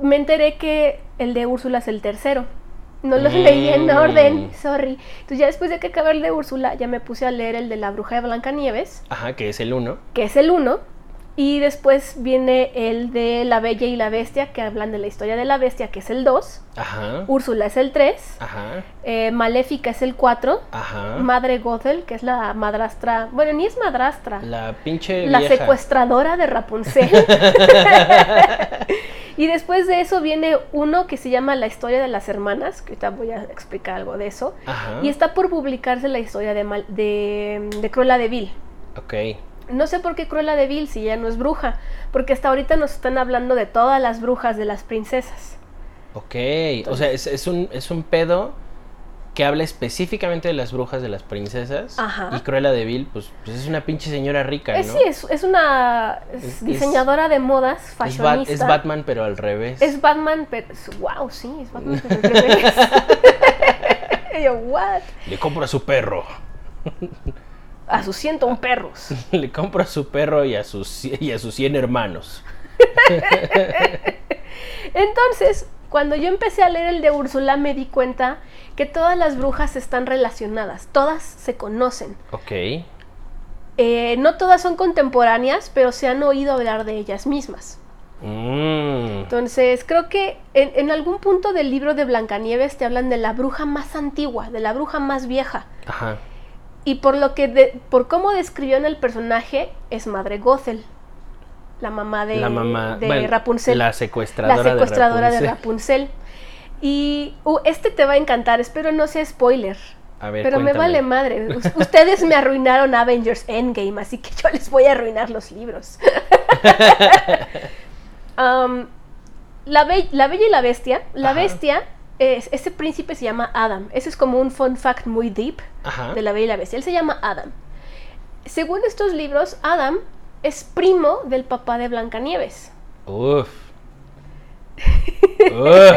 me enteré que el de Úrsula es el tercero. No los leí en Mm. orden, sorry. Entonces ya después de que acabé el de Úrsula, ya me puse a leer el de la bruja de Blancanieves, Ajá, que es el uno. que es el uno. Y después viene el de La Bella y la Bestia, que hablan de la historia de la bestia, que es el 2. Ajá. Úrsula es el 3. Ajá. Eh, Maléfica es el 4. Ajá. Madre Gothel, que es la madrastra. Bueno, ni es madrastra. La pinche La vieja. secuestradora de Rapunzel. y después de eso viene uno que se llama La historia de las hermanas, que ahorita voy a explicar algo de eso. Ajá. Y está por publicarse la historia de, Mal- de, de Cruella de Vil. Ok. No sé por qué Cruella de Vil si ya no es bruja, porque hasta ahorita nos están hablando de todas las brujas de las princesas. Ok. o sea, es, es un, es un pedo que habla específicamente de las brujas de las princesas. Ajá. Y Cruella de Vil, pues, pues es una pinche señora rica, ¿no? sí, es, es una es Es- diseñadora de modas, fashionista. es Batman, pero al revés. Es Batman, pero. Wow, sí, es Batman, pero al revés. Y yo, what? Le compro a su perro. A sus 101 perros. Le compro a su perro y a sus, y a sus 100 hermanos. Entonces, cuando yo empecé a leer el de Úrsula, me di cuenta que todas las brujas están relacionadas, todas se conocen. Ok. Eh, no todas son contemporáneas, pero se han oído hablar de ellas mismas. Mm. Entonces, creo que en, en algún punto del libro de Blancanieves te hablan de la bruja más antigua, de la bruja más vieja. Ajá. Y por lo que de- por cómo describió en el personaje es madre Gothel, la mamá de, la mamá, de bueno, Rapunzel. la secuestradora, la secuestradora de de Rapunzel. Y uh, este te va a encantar, espero no sea spoiler. A ver, Pero me vale madre. Us- Ustedes me arruinaron Avengers Endgame, así que yo les voy a arruinar los libros. Um, la, Be- la Bella y la Bestia. La Ajá. Bestia, es, ese príncipe se llama Adam. Ese es como un fun fact muy deep Ajá. de la Bella y la Bestia. Él se llama Adam. Según estos libros, Adam es primo del papá de Blancanieves. Uf. Uf.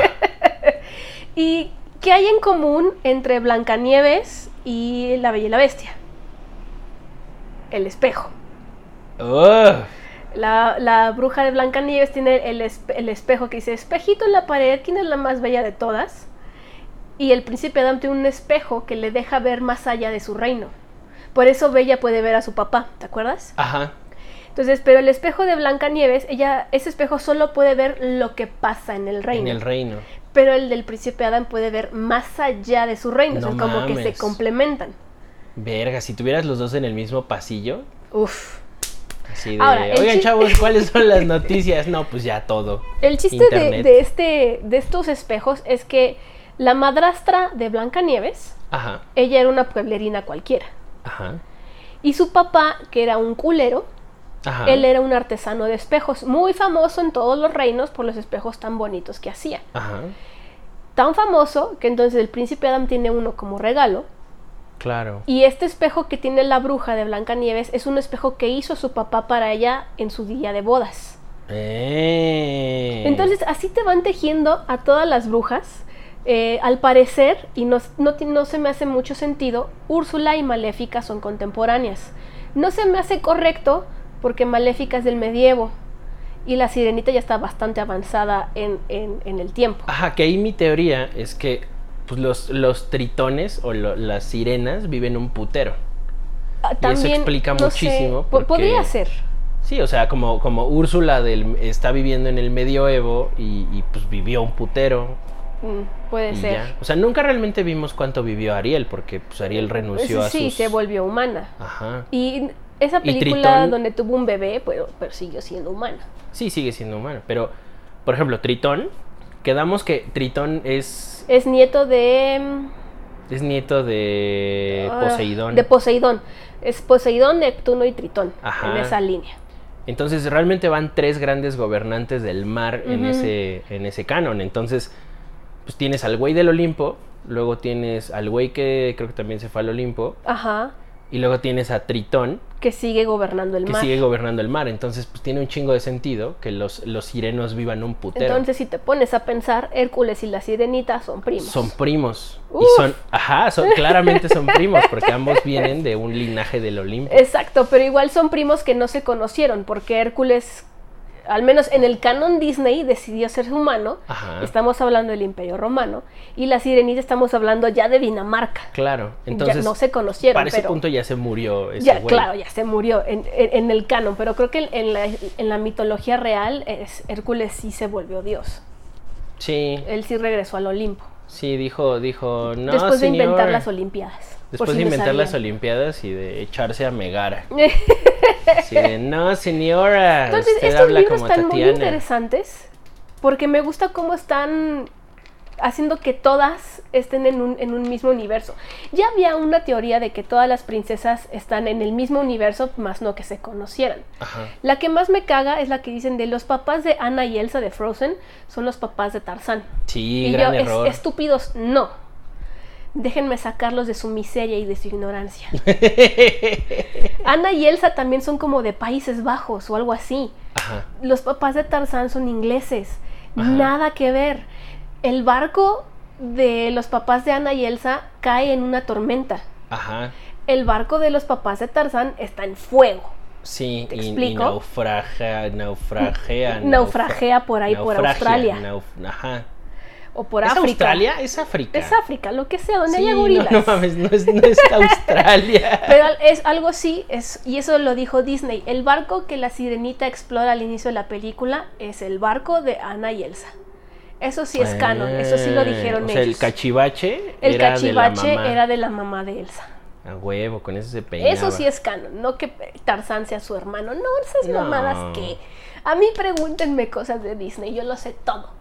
¿Y qué hay en común entre Blancanieves y la Bella y la Bestia? El espejo. Uf. La, la bruja de Blancanieves tiene el, espe- el espejo que dice, espejito en la pared, ¿quién es la más bella de todas? Y el príncipe Adam tiene un espejo que le deja ver más allá de su reino. Por eso Bella puede ver a su papá, ¿te acuerdas? Ajá. Entonces, pero el espejo de Blancanieves, ella, ese espejo solo puede ver lo que pasa en el reino. En el reino. Pero el del príncipe Adam puede ver más allá de su reino. No o sea, como que se complementan. Verga, si tuvieras los dos en el mismo pasillo, Uf. Así de, Ahora, oigan chiste- chavos, ¿cuáles son las noticias? No, pues ya todo. El chiste de, este, de estos espejos es que la madrastra de Blancanieves, Ajá, ella era una pueblerina cualquiera. ajá, Y su papá, que era un culero, ajá. él era un artesano de espejos, muy famoso en todos los reinos por los espejos tan bonitos que hacía. Ajá, Tan famoso que entonces el príncipe Adam tiene uno como regalo. Claro. Y este espejo que tiene la bruja de Blancanieves es un espejo que hizo su papá para ella en su día de bodas. Eh. Entonces así te van tejiendo a todas las brujas. Eh, al parecer, y no, no, no se me hace mucho sentido, Úrsula y Maléfica son contemporáneas. No se me hace correcto porque Maléfica es del medievo y la sirenita ya está bastante avanzada en, en- en el tiempo. Ajá, que ahí mi teoría es que pues, los, los tritones o lo- las sirenas viven un putero. Ah, eso explica no muchísimo porque- Podría ser. Sí, o sea, como, como Úrsula del, está viviendo en el medioevo y, y, pues vivió un putero. Mm, puede y ser. ya. O sea, nunca realmente vimos cuánto vivió Ariel, porque pues Ariel renunció a sí, sus... se volvió humana. Ajá. Y esa Y película Tritón- donde tuvo un bebé, pero, pero siguió siendo humana. Sí, sigue siendo humano. Pero, por ejemplo, Tritón, quedamos que Tritón es, Es nieto de... es nieto de ah, Poseidón. De Poseidón. Es Poseidón, Neptuno y Tritón. Ajá. En esa línea. Entonces, realmente van tres grandes gobernantes del mar en, ese, en ese canon. Entonces, pues tienes al güey del Olimpo, luego tienes al güey que creo que también se fue al Olimpo, Ajá. y luego tienes a Tritón, Que sigue gobernando el que mar. sigue gobernando el mar. Entonces, pues tiene un chingo de sentido que los, los sirenos vivan un putero. Entonces, si te pones a pensar, Hércules y la Sirenita son primos. son primos. Uf. Y son, ajá, son, claramente son primos, porque ambos vienen de un linaje del Olimpo. Exacto, pero igual son primos que no se conocieron, porque Hércules, al menos en el canon Disney, decidió ser humano. Ajá. Estamos hablando del Imperio Romano. Y la Sirenita estamos hablando ya de Dinamarca. Claro. Ya Entonces, no se conocieron, para ese pero punto ya se murió ese ya, güey. claro, ya se murió en, en- en el canon, pero creo que en la, en la mitología real es, Hércules sí se volvió Dios. Sí, Él sí regresó al Olimpo. sí, dijo, dijo, no, después de inventar las Olimpiadas. Después de inventar las. Olimpiadas y de echarse a Megara. Así de, no, señora. Entonces, usted estos habla libros como están muy Tatiana". interesantes porque me gusta cómo están haciendo que todas estén en un, en un mismo universo. Ya había una teoría de que todas las princesas están en el mismo universo, más no que se conocieran. Ajá. La que más me caga es la que dicen de los papás de Anna y Elsa de Frozen son los papás de Tarzán. Sí, y gran yo, es- error. estúpidos, no. Déjenme sacarlos de su miseria y de su ignorancia. Anna y Elsa también son como de Países Bajos o algo así. Ajá. Los papás de Tarzán son ingleses. Ajá. Nada que ver. El barco de los papás de Anna y Elsa cae en una tormenta. Ajá. El barco de los papás de Tarzán está en fuego. Sí, ¿Te y, y explico? naufragea, naufragea. Naufragea por ahí, por Australia. nauf- Ajá. O por ¿Es África. Australia? Es África. Es África, lo que sea, donde Sí, haya no, gorilas. No, mames, no es, no es Australia. Pero es algo así, es, y eso lo dijo Disney. El barco que la sirenita explora al inicio de la película es el barco de Anna y Elsa. Eso sí es canon, eso sí lo dijeron Ah, o sea, ellos. el cachivache El era de la cachivache mamá. era de la mamá de Elsa. A huevo, con eso se peinaba. Eso sí es canon, no que Tarzán sea su hermano. No, esas No. mamadas que... A mí pregúntenme cosas de Disney, yo lo sé todo.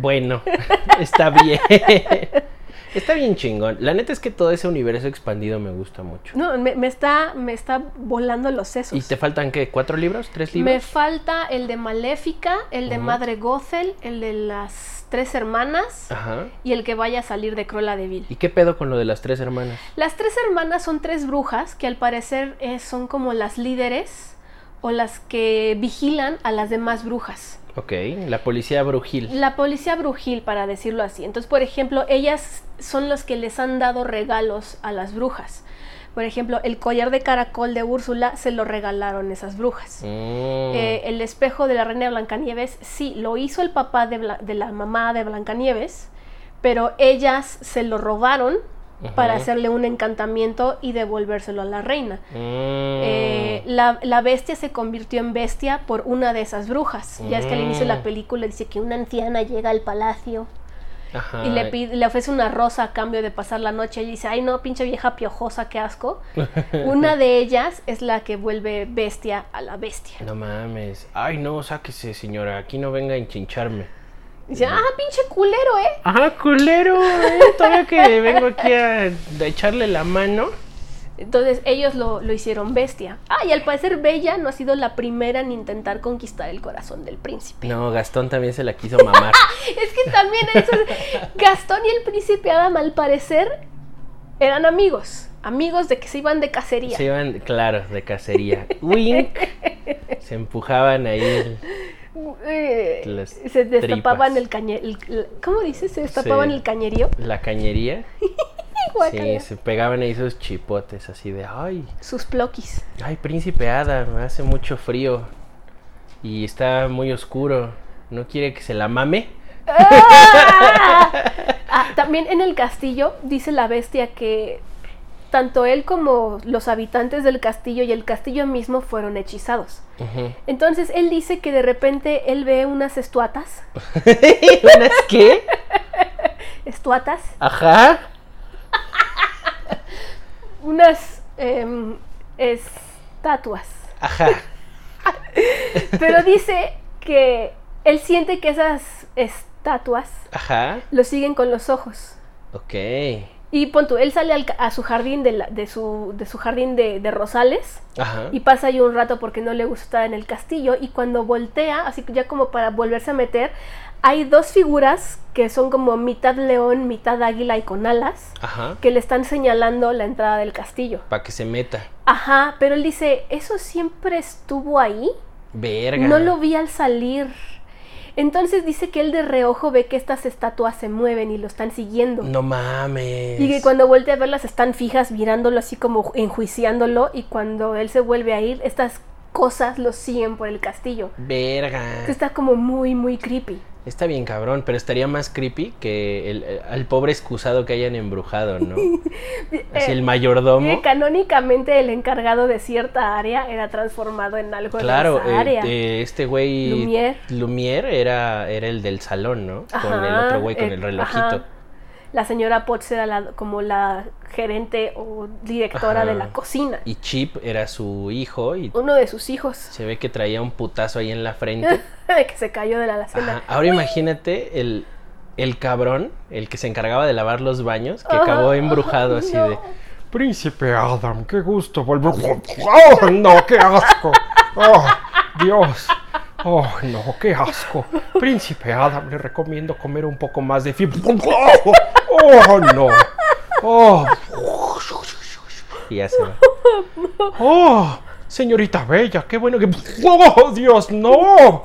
Bueno, está bien. está bien chingón. La neta es que todo ese universo expandido me gusta mucho. No, me, me está, me está volando los sesos. ¿Y te faltan qué? ¿Cuatro libros? ¿Tres libros? Me falta el de Maléfica, el de. Madre Gothel, el de las tres hermanas Ajá. y el que vaya a salir de Cruella de Vil. ¿Y qué pedo con lo de las tres hermanas? Las tres hermanas son tres brujas que al parecer eh, son como las líderes o las que vigilan a las demás brujas. Ok, la policía brujil. La policía brujil, para decirlo así. Entonces, por ejemplo, ellas son los que les han dado regalos a las brujas. Por ejemplo, el collar de caracol de Úrsula se lo regalaron esas brujas. Mm. Eh, el espejo de la reina de Blancanieves, sí, lo hizo el papá de, Bla- de la mamá de Blancanieves, pero ellas se lo robaron para hacerle un encantamiento y devolvérselo a la reina. Mm. Eh, la, la bestia se convirtió en bestia por una de esas brujas. Ya es que al inicio de la Mm. película dice que una anciana llega al palacio Ajá. y le, pide, le ofrece una rosa a cambio de pasar la noche. Y dice, ay no, pinche vieja piojosa, qué asco. Una de ellas es la que vuelve bestia a la bestia. No mames. Ay, no, sáquese, señora. Aquí no venga a enchincharme. Dice, ah, pinche culero, ¿eh? Ajá, culero. eh, Todavía que vengo aquí a, a echarle la mano. Entonces ellos lo, lo hicieron bestia. Ah, y al parecer Bella no ha sido la primera en intentar conquistar el corazón del príncipe. No, Gastón también se la quiso mamar. Es que también eso es- Gastón y el príncipe Adam al parecer eran amigos. Amigos de que se iban de cacería. Se iban, claro, de cacería. Wink. Se empujaban ahí. el- Eh, se destapaban el cañerío. ¿Cómo dices? Se destapaban el cañerío. la cañería. Sí, se pegaban ahí sus chipotes así de, ay, Sus ploquis. ay, príncipe Adam, hace mucho frío y está muy oscuro. ¿No quiere que se la mame? ¡Ah! Ah, también en el castillo dice la bestia que tanto él como los habitantes del castillo y el castillo mismo fueron hechizados. Entonces él dice que de repente él ve unas estuatas, ¿Unas qué? estuatas, Ajá. unas em, estatuas. Ajá. Pero dice que él siente que esas estatuas Ajá. lo siguen con los ojos. Ok. Y pon tú, él sale al a su jardín de, la- de su, de su jardín de, de rosales Ajá. y pasa ahí un rato porque no le gusta estar en el castillo y cuando voltea, así que ya como para volverse a meter, hay dos figuras que son como mitad león, mitad águila y con alas Ajá. que le están señalando la entrada del castillo. Para que se meta. Ajá, pero él dice, ¿eso siempre estuvo ahí? Verga. No lo vi al salir. Entonces dice que él de reojo ve que estas estatuas se mueven y lo están siguiendo. No mames. Y que cuando voltea a verlas están fijas mirándolo así como enjuiciándolo y cuando él se vuelve a ir, estas cosas lo siguen por el castillo. Verga. Está como muy, muy creepy. Está bien cabrón, pero estaría más creepy que el, el- al pobre excusado que hayan embrujado, ¿no? Así Eh, el mayordomo. Eh, canónicamente el encargado de cierta área era transformado en algo Claro, de esa eh, área. eh, este güey Lumière. Lumière era, era el del salón, ¿no? con el otro güey con eh, el relojito. ajá. La señora Potts era la- como la gerente o directora Ajá. de la cocina. Y Chip era su hijo y Uno de sus hijos se ve que traía un putazo ahí en la frente. que se cayó de la alacena. Ajá. Ahora imagínate el, el cabrón, el que se encargaba de lavar los baños, que Ajá. acabó embrujado así No. de... Príncipe Adam, qué gusto volver. ¡Oh, no, qué asco! ¡Oh, Dios! ¡Oh, no, qué asco! Príncipe Adam, le recomiendo comer un poco más de fibra. ¡Oh, no! ¡Oh, Y ya se va. oh! Señorita Bella, qué bueno que. ¡Oh, Dios, no!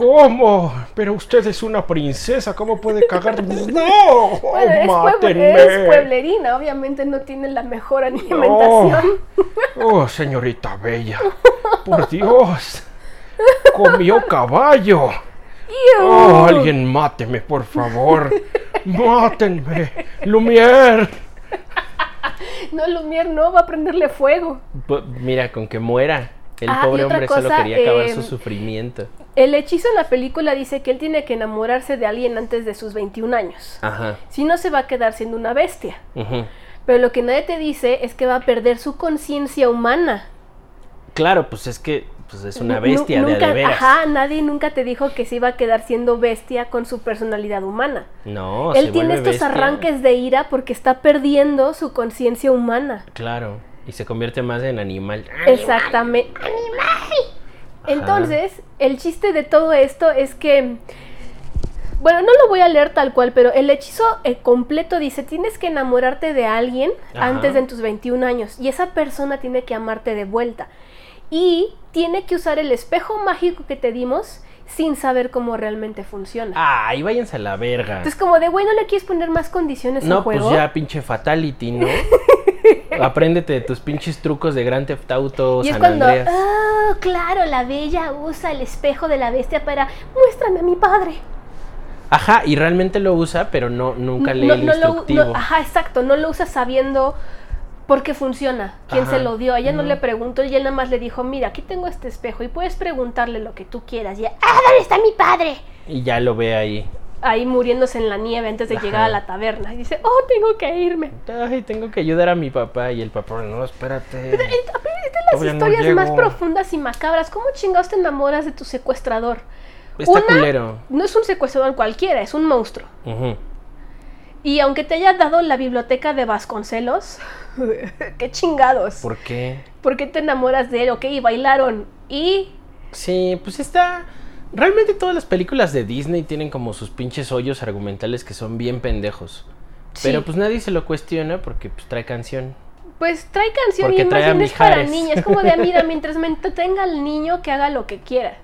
¿Cómo? Pero usted es una princesa, ¿cómo puede cagar? ¡No! ¡Oh, Bueno, es, pueble- mátenme! es pueblerina, obviamente no tiene la mejor alimentación. Oh, señorita Bella. Por Dios. Comió caballo. Oh, alguien máteme, por favor. Mátenme. Lumière. No, Lumière no, va a prenderle fuego. Mira, con que muera. El Ah, pobre hombre solo cosa, quería acabar eh, su sufrimiento. El hechizo en la película dice que él tiene que enamorarse de alguien antes de sus 21 años. Ajá. Si no, se va a quedar siendo una bestia. ujú. Pero lo que nadie te dice es que va a perder su conciencia humana. Claro, pues es que pues es una bestia de nunca, de veras. Ajá, nadie nunca te dijo que se iba a quedar siendo bestia con su personalidad humana. No, Él se tiene estos bestia. arranques de ira porque está perdiendo su conciencia humana. Claro, y se convierte más en animal. Exactamente. Entonces, el chiste de todo esto es que, bueno, no lo voy a leer tal cual, pero el hechizo eh, completo dice, tienes que enamorarte de alguien Ajá. antes de tus 21 años y esa persona tiene que amarte de vuelta. Y tiene que usar el espejo mágico que te dimos sin saber cómo realmente funciona. Ay, váyanse a la verga. Entonces, como de, güey, ¿no le quieres poner más condiciones No, al juego? pues ya pinche fatality, ¿no? Apréndete de tus pinches trucos de Grand Theft Auto, Y es San cuando, Andreas. oh, claro, la bella usa el espejo de la bestia para, muéstrame a mi padre. Ajá, y realmente lo usa, pero no nunca lee No- el no lo- no- ajá, exacto, no lo usa sabiendo por qué funciona, quién Ajá. se lo dio. Ella no le preguntó y él nada más le dijo, mira, aquí tengo este espejo y puedes preguntarle lo que tú quieras. Y ella, ah, ¿dónde está mi padre? Y ya lo ve ahí. Ahí muriéndose en la nieve antes de Ajá. llegar a la taberna. Y dice, oh, tengo que irme. Ay, tengo que ayudar a mi papá. Y el papá, no, espérate. Es de las no historias más profundas y macabras. ¿Cómo chingados te enamoras de tu secuestrador? Está Una- culero. No es un secuestrador cualquiera, es un monstruo. Y aunque te haya dado la biblioteca de Vasconcelos, qué chingados. ¿Por qué? ¿Por qué te enamoras de él? Ok, bailaron. Y Sí, pues está. Realmente todas las películas de Disney tienen como sus pinches hoyos argumentales que son bien pendejos. Pero pues nadie se lo cuestiona porque pues trae canción. pues trae canción Porque y más bien es para niñas. Es como de, mira, mientras me entretenga el niño, que haga lo que quiera.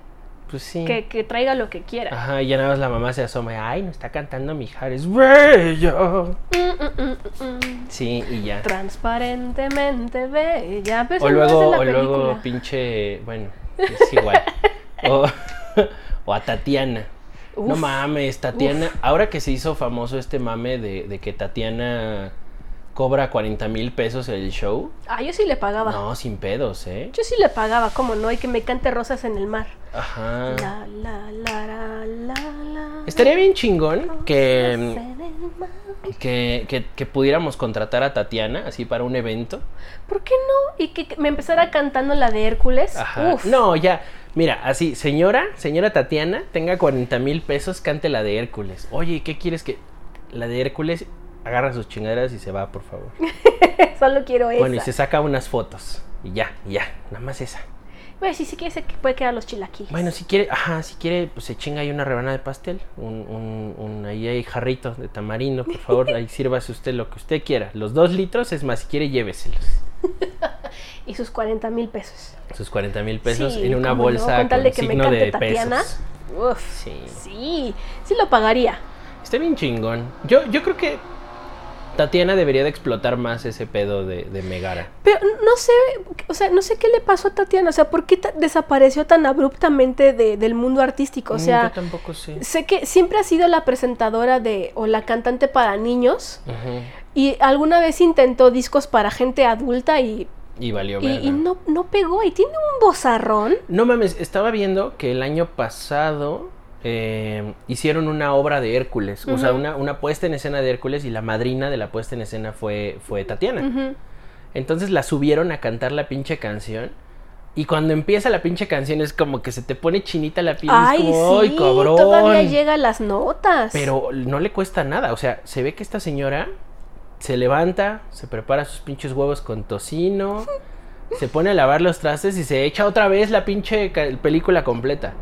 Pues sí. Que, que traiga lo que quiera. Ajá, y ya nada más la mamá se asoma. Ay, no está cantando Mijares. Bella. Mm, mm. Sí, y ya. Transparentemente bella. Pero O no luego, la o luego pinche. Bueno, es igual. o, o a Tatiana. No mames, Tatiana. Ahora que se hizo famoso este mame de, de que Tatiana cobra 40 mil pesos el show. Ah, yo sí le pagaba. No, sin pedos, ¿eh? Yo sí le pagaba, ¿cómo no? Y que me cante rosas en el mar. Ajá. La, la, la, la, la, la. Estaría bien chingón que, que, que, que pudiéramos contratar a Tatiana así para un evento. ¿Por qué no? Y que que me empezara cantando la de Hércules. Ajá. Uf. No, ya. Mira, así, señora, señora Tatiana, tenga 40 mil pesos, cante la de Hércules. Oye, ¿qué quieres que.? La de Hércules agarra sus chingaderas y se va, por favor. Solo quiero esa. Bueno, y se saca unas fotos. Y ya, y ya, nada más esa. Bueno, sí, sí quiere, se puede quedar los chilaquiles. Bueno, si quiere, ajá, si quiere, pues se chinga ahí una rebanada de pastel. Un, un, un- ahí hay jarrito de tamarindo, por favor. Ahí sírvase usted lo que usted quiera. Los dos litros, es más, si quiere, lléveselos. Y sus 40 mil pesos. Sus 40 mil pesos Sí, en una cómo no, bolsa con de que me signo cante de Tatiana. pesos. Uf. Sí. Sí, sí lo pagaría. Está bien chingón. Yo, yo creo que Tatiana debería de explotar más ese pedo de, de Megara. Pero no sé, o sea, no sé qué le pasó a Tatiana. O sea, ¿por qué desapareció tan abruptamente de- del mundo artístico? O Mm, sea, yo tampoco sé. sé que siempre ha sido la presentadora de o la cantante para niños. Ujú. Y alguna vez intentó discos para gente adulta y, Y valió y, verga. y no, no pegó. Y tiene un bozarrón. No mames, estaba viendo que el año pasado eh, hicieron una obra de Hércules, o sea, una, una puesta en escena de Hércules y la madrina de la puesta en escena fue, fue Tatiana. Entonces la subieron a cantar la pinche canción. Y cuando empieza la pinche canción es como que se te pone chinita la piel. es Ay, como, sí, ¡ay, cabrón! todavía llega a las notas. Pero no le cuesta nada. O sea, se ve que esta señora se levanta, se prepara sus pinches huevos con tocino, se pone a lavar los trastes y se echa otra vez la pinche película completa.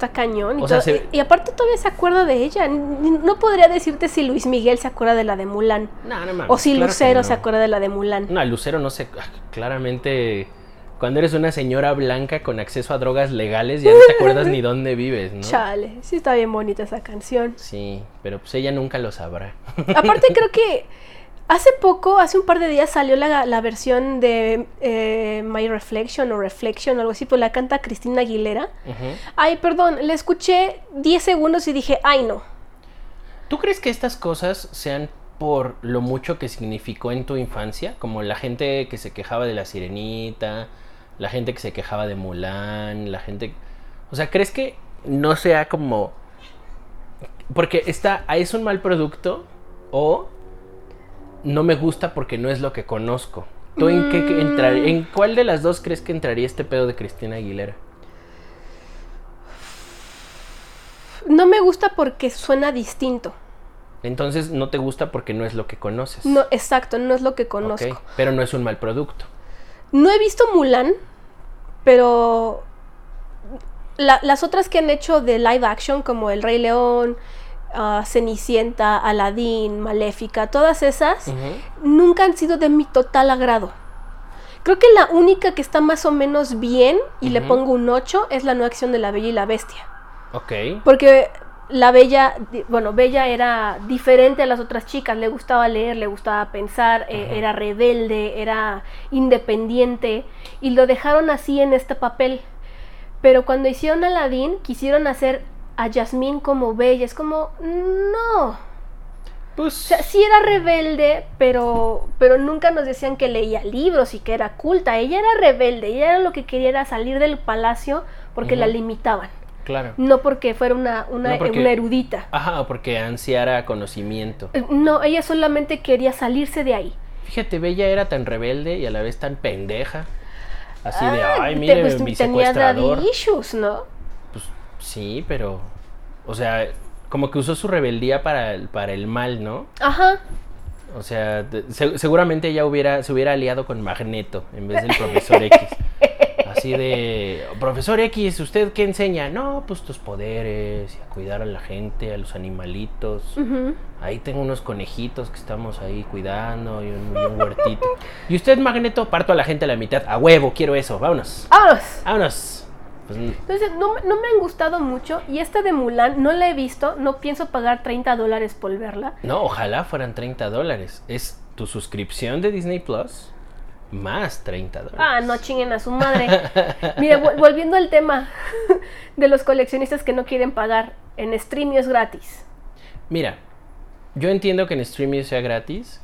Está cañón. Y, O sea, se- y- aparte todavía se acuerda de ella. No podría decirte si Luis Miguel se acuerda de la de Mulan. No, no mames. o si claro Lucero no. se acuerda de la de Mulan. No, Lucero no sé. ah, Claramente, cuando eres una señora blanca con acceso a drogas legales, ya no te acuerdas ni dónde vives, ¿no? Chale, sí está bien bonita esa canción. Sí, pero pues ella nunca lo sabrá. Aparte creo que hace poco, hace un par de días salió la, la versión de eh, My Reflection o Reflection o algo así, pues la canta Cristina Aguilera. Ay, perdón, le escuché 10 segundos y dije, ay no. ¿Tú crees que estas cosas sean por lo mucho que significó en tu infancia? Como la gente que se quejaba de la sirenita, la gente que se quejaba de Mulan, la gente... O sea, ¿crees que no sea como... Porque está, es un mal producto o no me gusta porque no es lo que conozco. ¿Tú en qué entrar- Mm. en cuál de las dos crees que entraría este pedo de Cristina Aguilera? No me gusta porque suena distinto. Entonces no te gusta porque no es lo que conoces. No, exacto, no es lo que conozco. pero no es un mal producto. No he visto Mulan, pero la- las otras que han hecho de live action, como El Rey León, ah, Cenicienta, Aladdin, Maléfica, todas esas, nunca han sido de mi total agrado. Creo que la única que está más o menos bien, y le pongo un 8, es la nueva acción de La Bella y la Bestia. Ok. Porque la Bella, bueno, Bella era diferente a las otras chicas, le gustaba leer, le gustaba pensar, eh, era rebelde, era independiente, y lo dejaron así en este papel. Pero cuando hicieron Aladdin, quisieron hacer a Jasmine como Bella, es como, no. Pues O sea, sí era rebelde, pero, pero nunca nos decían que leía libros y que era culta. Ella era rebelde, ella era lo que quería era salir del palacio porque la limitaban. claro. No porque fuera una, una, No porque- una erudita. Ajá, porque ansiara conocimiento. Eh, No, ella solamente quería salirse de ahí. Fíjate, Bella era tan rebelde y a la vez tan pendeja. Así de, Ah, ay, mire, pues, mi tenía daddy issues, ¿no? Sí, pero. O sea, como que usó su rebeldía para el, para el mal, ¿no? Ajá. O sea, se- seguramente ella hubiera, se hubiera aliado con Magneto en vez del profesor X. Así de, profesor X, ¿usted qué enseña? No, pues tus poderes, y a cuidar a la gente, a los animalitos. Ahí tengo unos conejitos que estamos ahí cuidando y un, y un huertito. Y usted, Magneto, parto a la gente a la mitad. A huevo, quiero eso. Vámonos. ¡Vámonos! Vámonos. Pues, Entonces, no, me- no me han gustado mucho. Y esta de Mulan no la he visto. No pienso pagar 30 dólares por verla. no, ojalá fueran 30 dólares. Es tu suscripción de Disney Plus más 30 dólares. Ah, no chinguen a su madre. Mira, vol- volviendo al tema de los coleccionistas que no quieren pagar. En streaming es gratis. Mira, yo entiendo que en streaming sea gratis,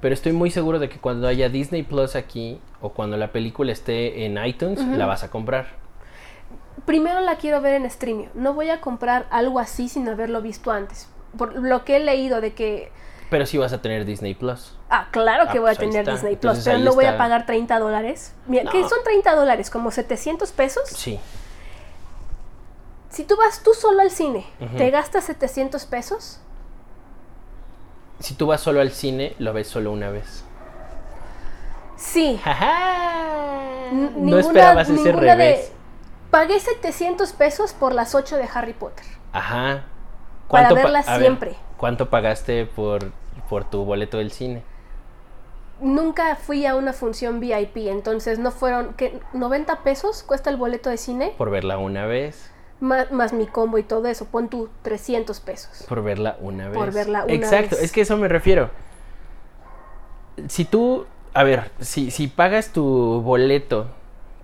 pero estoy muy seguro de que cuando haya Disney Plus aquí o cuando la película esté en iTunes, la vas a comprar. Primero la quiero ver en streaming. No voy a comprar algo así sin haberlo visto antes. Por lo que he leído de que Pero sí vas a tener Disney Plus. Ah, claro que Ah, voy a pues tener. Disney Plus, pero no voy a pagar 30 dólares. Mira, No. ¿qué son 30 dólares? ¿Como 700 pesos? Sí. Si tú vas tú solo al cine. ¿te gastas 700 pesos? Si tú vas solo al cine, lo ves solo una vez. Sí. No esperabas ese de- revés. Pagué 700 pesos por las 8 de Harry Potter. Ajá. Para pa- verla a ver, siempre. ¿Cuánto pagaste por, por tu boleto del cine? Nunca fui a una función VIP, entonces no fueron, ¿qué? ¿90 pesos cuesta el boleto de cine? Por verla una vez. Más, más mi combo y todo eso, pon tú 300 pesos. Por verla una vez. Por verla una Exacto, vez. es que eso me refiero. Si tú, a ver, si, si pagas tu boleto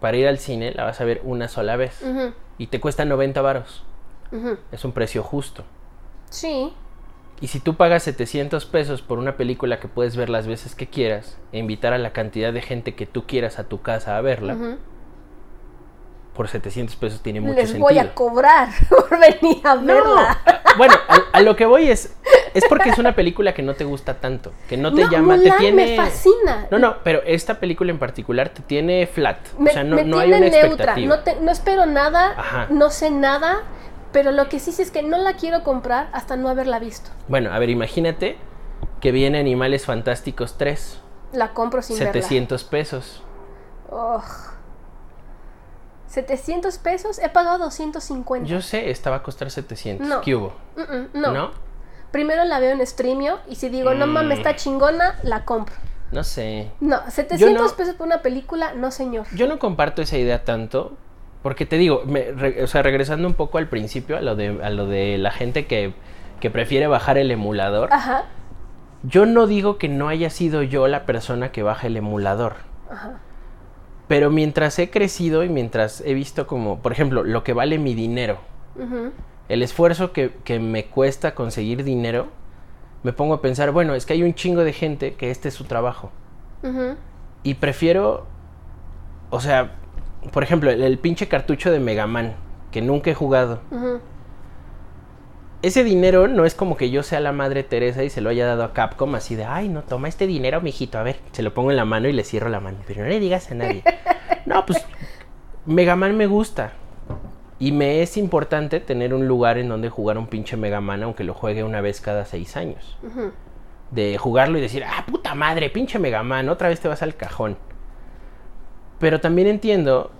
para ir al cine, la vas a ver una sola vez. Y te cuesta 90 varos. Es un precio justo. Sí. Y si tú pagas 700 pesos por una película que puedes ver las veces que quieras e invitar a la cantidad de gente que tú quieras a tu casa a verla. Por 700 pesos tiene mucho Les sentido. voy a cobrar por venir a No, verla. bueno, a, a lo que voy es es porque es una película que no te gusta tanto, que no te No, llama, Mulan te tiene me fascina. No, no, pero esta película en particular te tiene flat, Me, o sea, no, me no hay una neutra. expectativa. No, te- no espero nada, Ajá. no sé nada, pero lo que sí sé es que no la quiero comprar hasta no haberla visto. Bueno, a ver, imagínate que viene Animales Fantásticos 3, La compro sin 700 pesos. verla. Ugh. 700 pesos, he pagado 250. Yo sé, esta va a costar 700. No. ¿Qué hubo? Mm, mm, no. ¿No? Primero la veo en streamio y si digo, no Mm. mames, está chingona, la compro. No sé. No, 700 no- pesos por una película, no señor. Yo no comparto esa idea tanto, porque te digo, me- re- o sea, regresando un poco al principio, a lo de, a lo de la gente que, que prefiere bajar el emulador, Ajá, yo no digo que no haya sido yo la persona que baja el emulador. ajá. Pero mientras he crecido y mientras he visto como, por ejemplo, lo que vale mi dinero, el esfuerzo que, que me cuesta conseguir dinero, me pongo a pensar, bueno, es que hay un chingo de gente que este es su trabajo. Y prefiero, o sea, por ejemplo, el, el pinche cartucho de Mega Man, que nunca he jugado. Ujú. Ese dinero no es como que yo sea la madre Teresa y se lo haya dado a Capcom así de, ay, no, toma este dinero, mijito, a ver, se lo pongo en la mano y le cierro la mano, pero no le digas a nadie. no, pues Mega Man me gusta. Y me es importante tener un lugar en donde jugar un pinche Mega Man, aunque lo juegue una vez cada seis años. De jugarlo y decir, ah, puta madre, pinche Mega Man, otra vez te vas al cajón. Pero también entiendo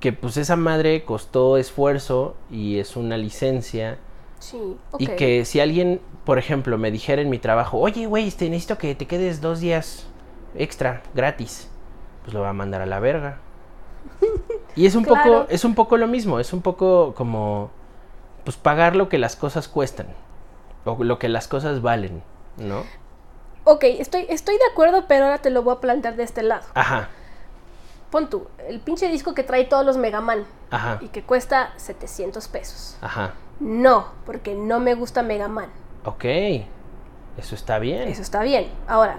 que pues esa madre costó esfuerzo y es una licencia. Sí, Y que si alguien, por ejemplo, me dijera en mi trabajo, oye, güey, este, necesito que te quedes dos días extra, gratis, pues lo va a mandar a la verga. Y es un Claro. poco, es un poco lo mismo, es un poco como, pues pagar lo que las cosas cuestan, o lo que las cosas valen, ¿no? Ok, estoy, estoy de acuerdo, pero ahora te lo voy a plantear de este lado. Ajá, Pon tú, el pinche disco que trae todos los Mega Man ajá, y que cuesta 700 pesos. ajá. No, porque no me gusta Mega Man. Ok, eso está bien. Eso está bien. Ahora,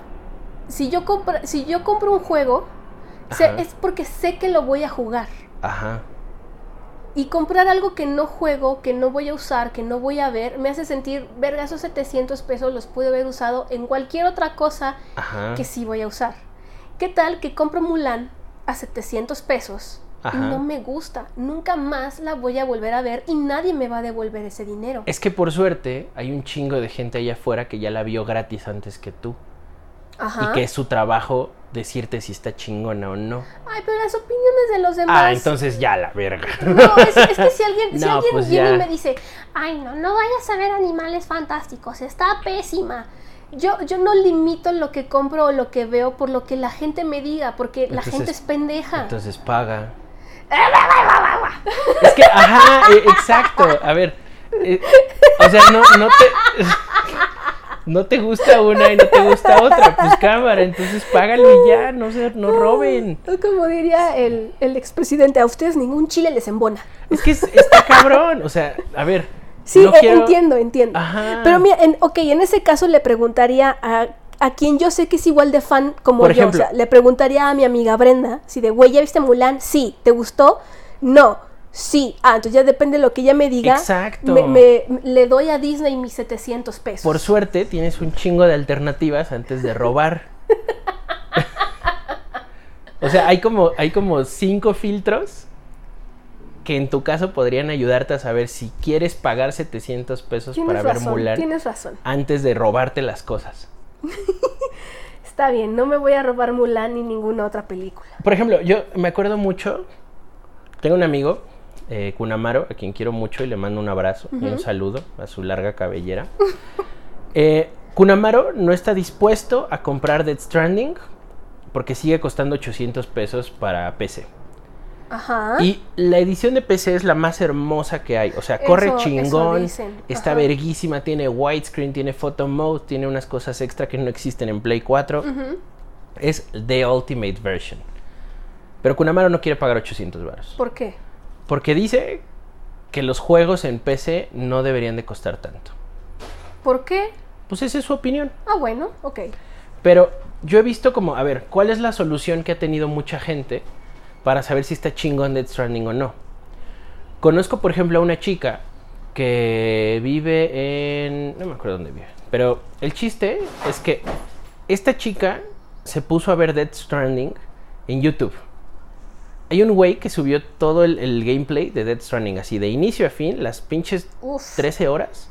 si yo compro, si yo compro un juego, sé- es porque sé que lo voy a jugar. Ajá, Y comprar algo que no juego, que no voy a usar, que no voy a ver, me hace sentir, verga, esos 700 pesos los pude haber usado en cualquier otra cosa ajá. que sí voy a usar. ¿Qué tal que compro Mulan a 700 pesos? Ajá. No me gusta. Nunca más la voy a volver a ver y nadie me va a devolver ese dinero. Es que por suerte hay un chingo de gente allá afuera que ya la vio gratis antes que tú. Ajá. Y que es su trabajo decirte si está chingona o no. Ay, pero las opiniones de los demás. Ah, entonces ya la verga. No, es, es que si alguien, si alguien pues viene ya. y me dice, ay, no, no vayas a ver animales fantásticos, está pésima. Yo, yo no limito lo que compro o lo que veo por lo que la gente me diga, porque la gente es pendeja. Entonces paga. Es que, ajá, eh, exacto. A ver, eh, o sea, no, no te. No te gusta una y no te gusta otra, pues cámara, entonces págalo y ya, no se, no roben. Como diría el, el expresidente, a ustedes ningún chile les embona. Es que es- está cabrón, o sea, a ver. Sí, no eh, quiero- entiendo, entiendo. Ajá. Pero mira, en, ok, en ese caso le preguntaría a, a quien yo sé que es igual de fan como Por yo. ejemplo. o sea, le preguntaría a mi amiga Brenda, si de, güey, ¿ya viste Mulan? Sí. ¿Te gustó? No. Sí. Ah, entonces ya depende de lo que ella me diga. Exacto. Me, me- le doy a Disney mis 700 pesos. Por suerte tienes un chingo de alternativas antes de robar. o sea, hay como, hay como cinco filtros que en tu caso podrían ayudarte a saber si quieres pagar 700 pesos Tienes para ver Mulan tienes razón. antes de robarte las cosas. Está bien, no me voy a robar Mulan ni ninguna otra película. Por ejemplo, yo me acuerdo mucho, tengo un amigo, eh, Kunamaro, a quien quiero mucho y le mando un abrazo y un saludo a su larga cabellera. Eh, Kunamaro no está dispuesto a comprar Dead Stranding porque sigue costando 800 pesos para PC. Ajá. Y la edición de PC es la más hermosa que hay. O sea, corre Eso- chingón, está verguísima, tiene widescreen, tiene photo mode, tiene unas cosas extra que no existen en Play 4. Ujú. Es The Ultimate Version. Pero Kunamaro no quiere pagar 800 baros. ¿Por qué? Porque dice que los juegos en PC no deberían de costar tanto. ¿Por qué? Pues esa es su opinión. Ah, bueno, ok. Pero yo he visto como, a ver, ¿cuál es la solución que ha tenido mucha gente para saber si está chingón Dead Stranding o no? Conozco, por ejemplo, a una chica que vive en... no me acuerdo dónde vive. Pero el chiste es que esta chica se puso a ver Dead Stranding en YouTube. Hay un güey que subió todo el, el gameplay de Dead Stranding, así de inicio a fin, las pinches Uf. 13 horas,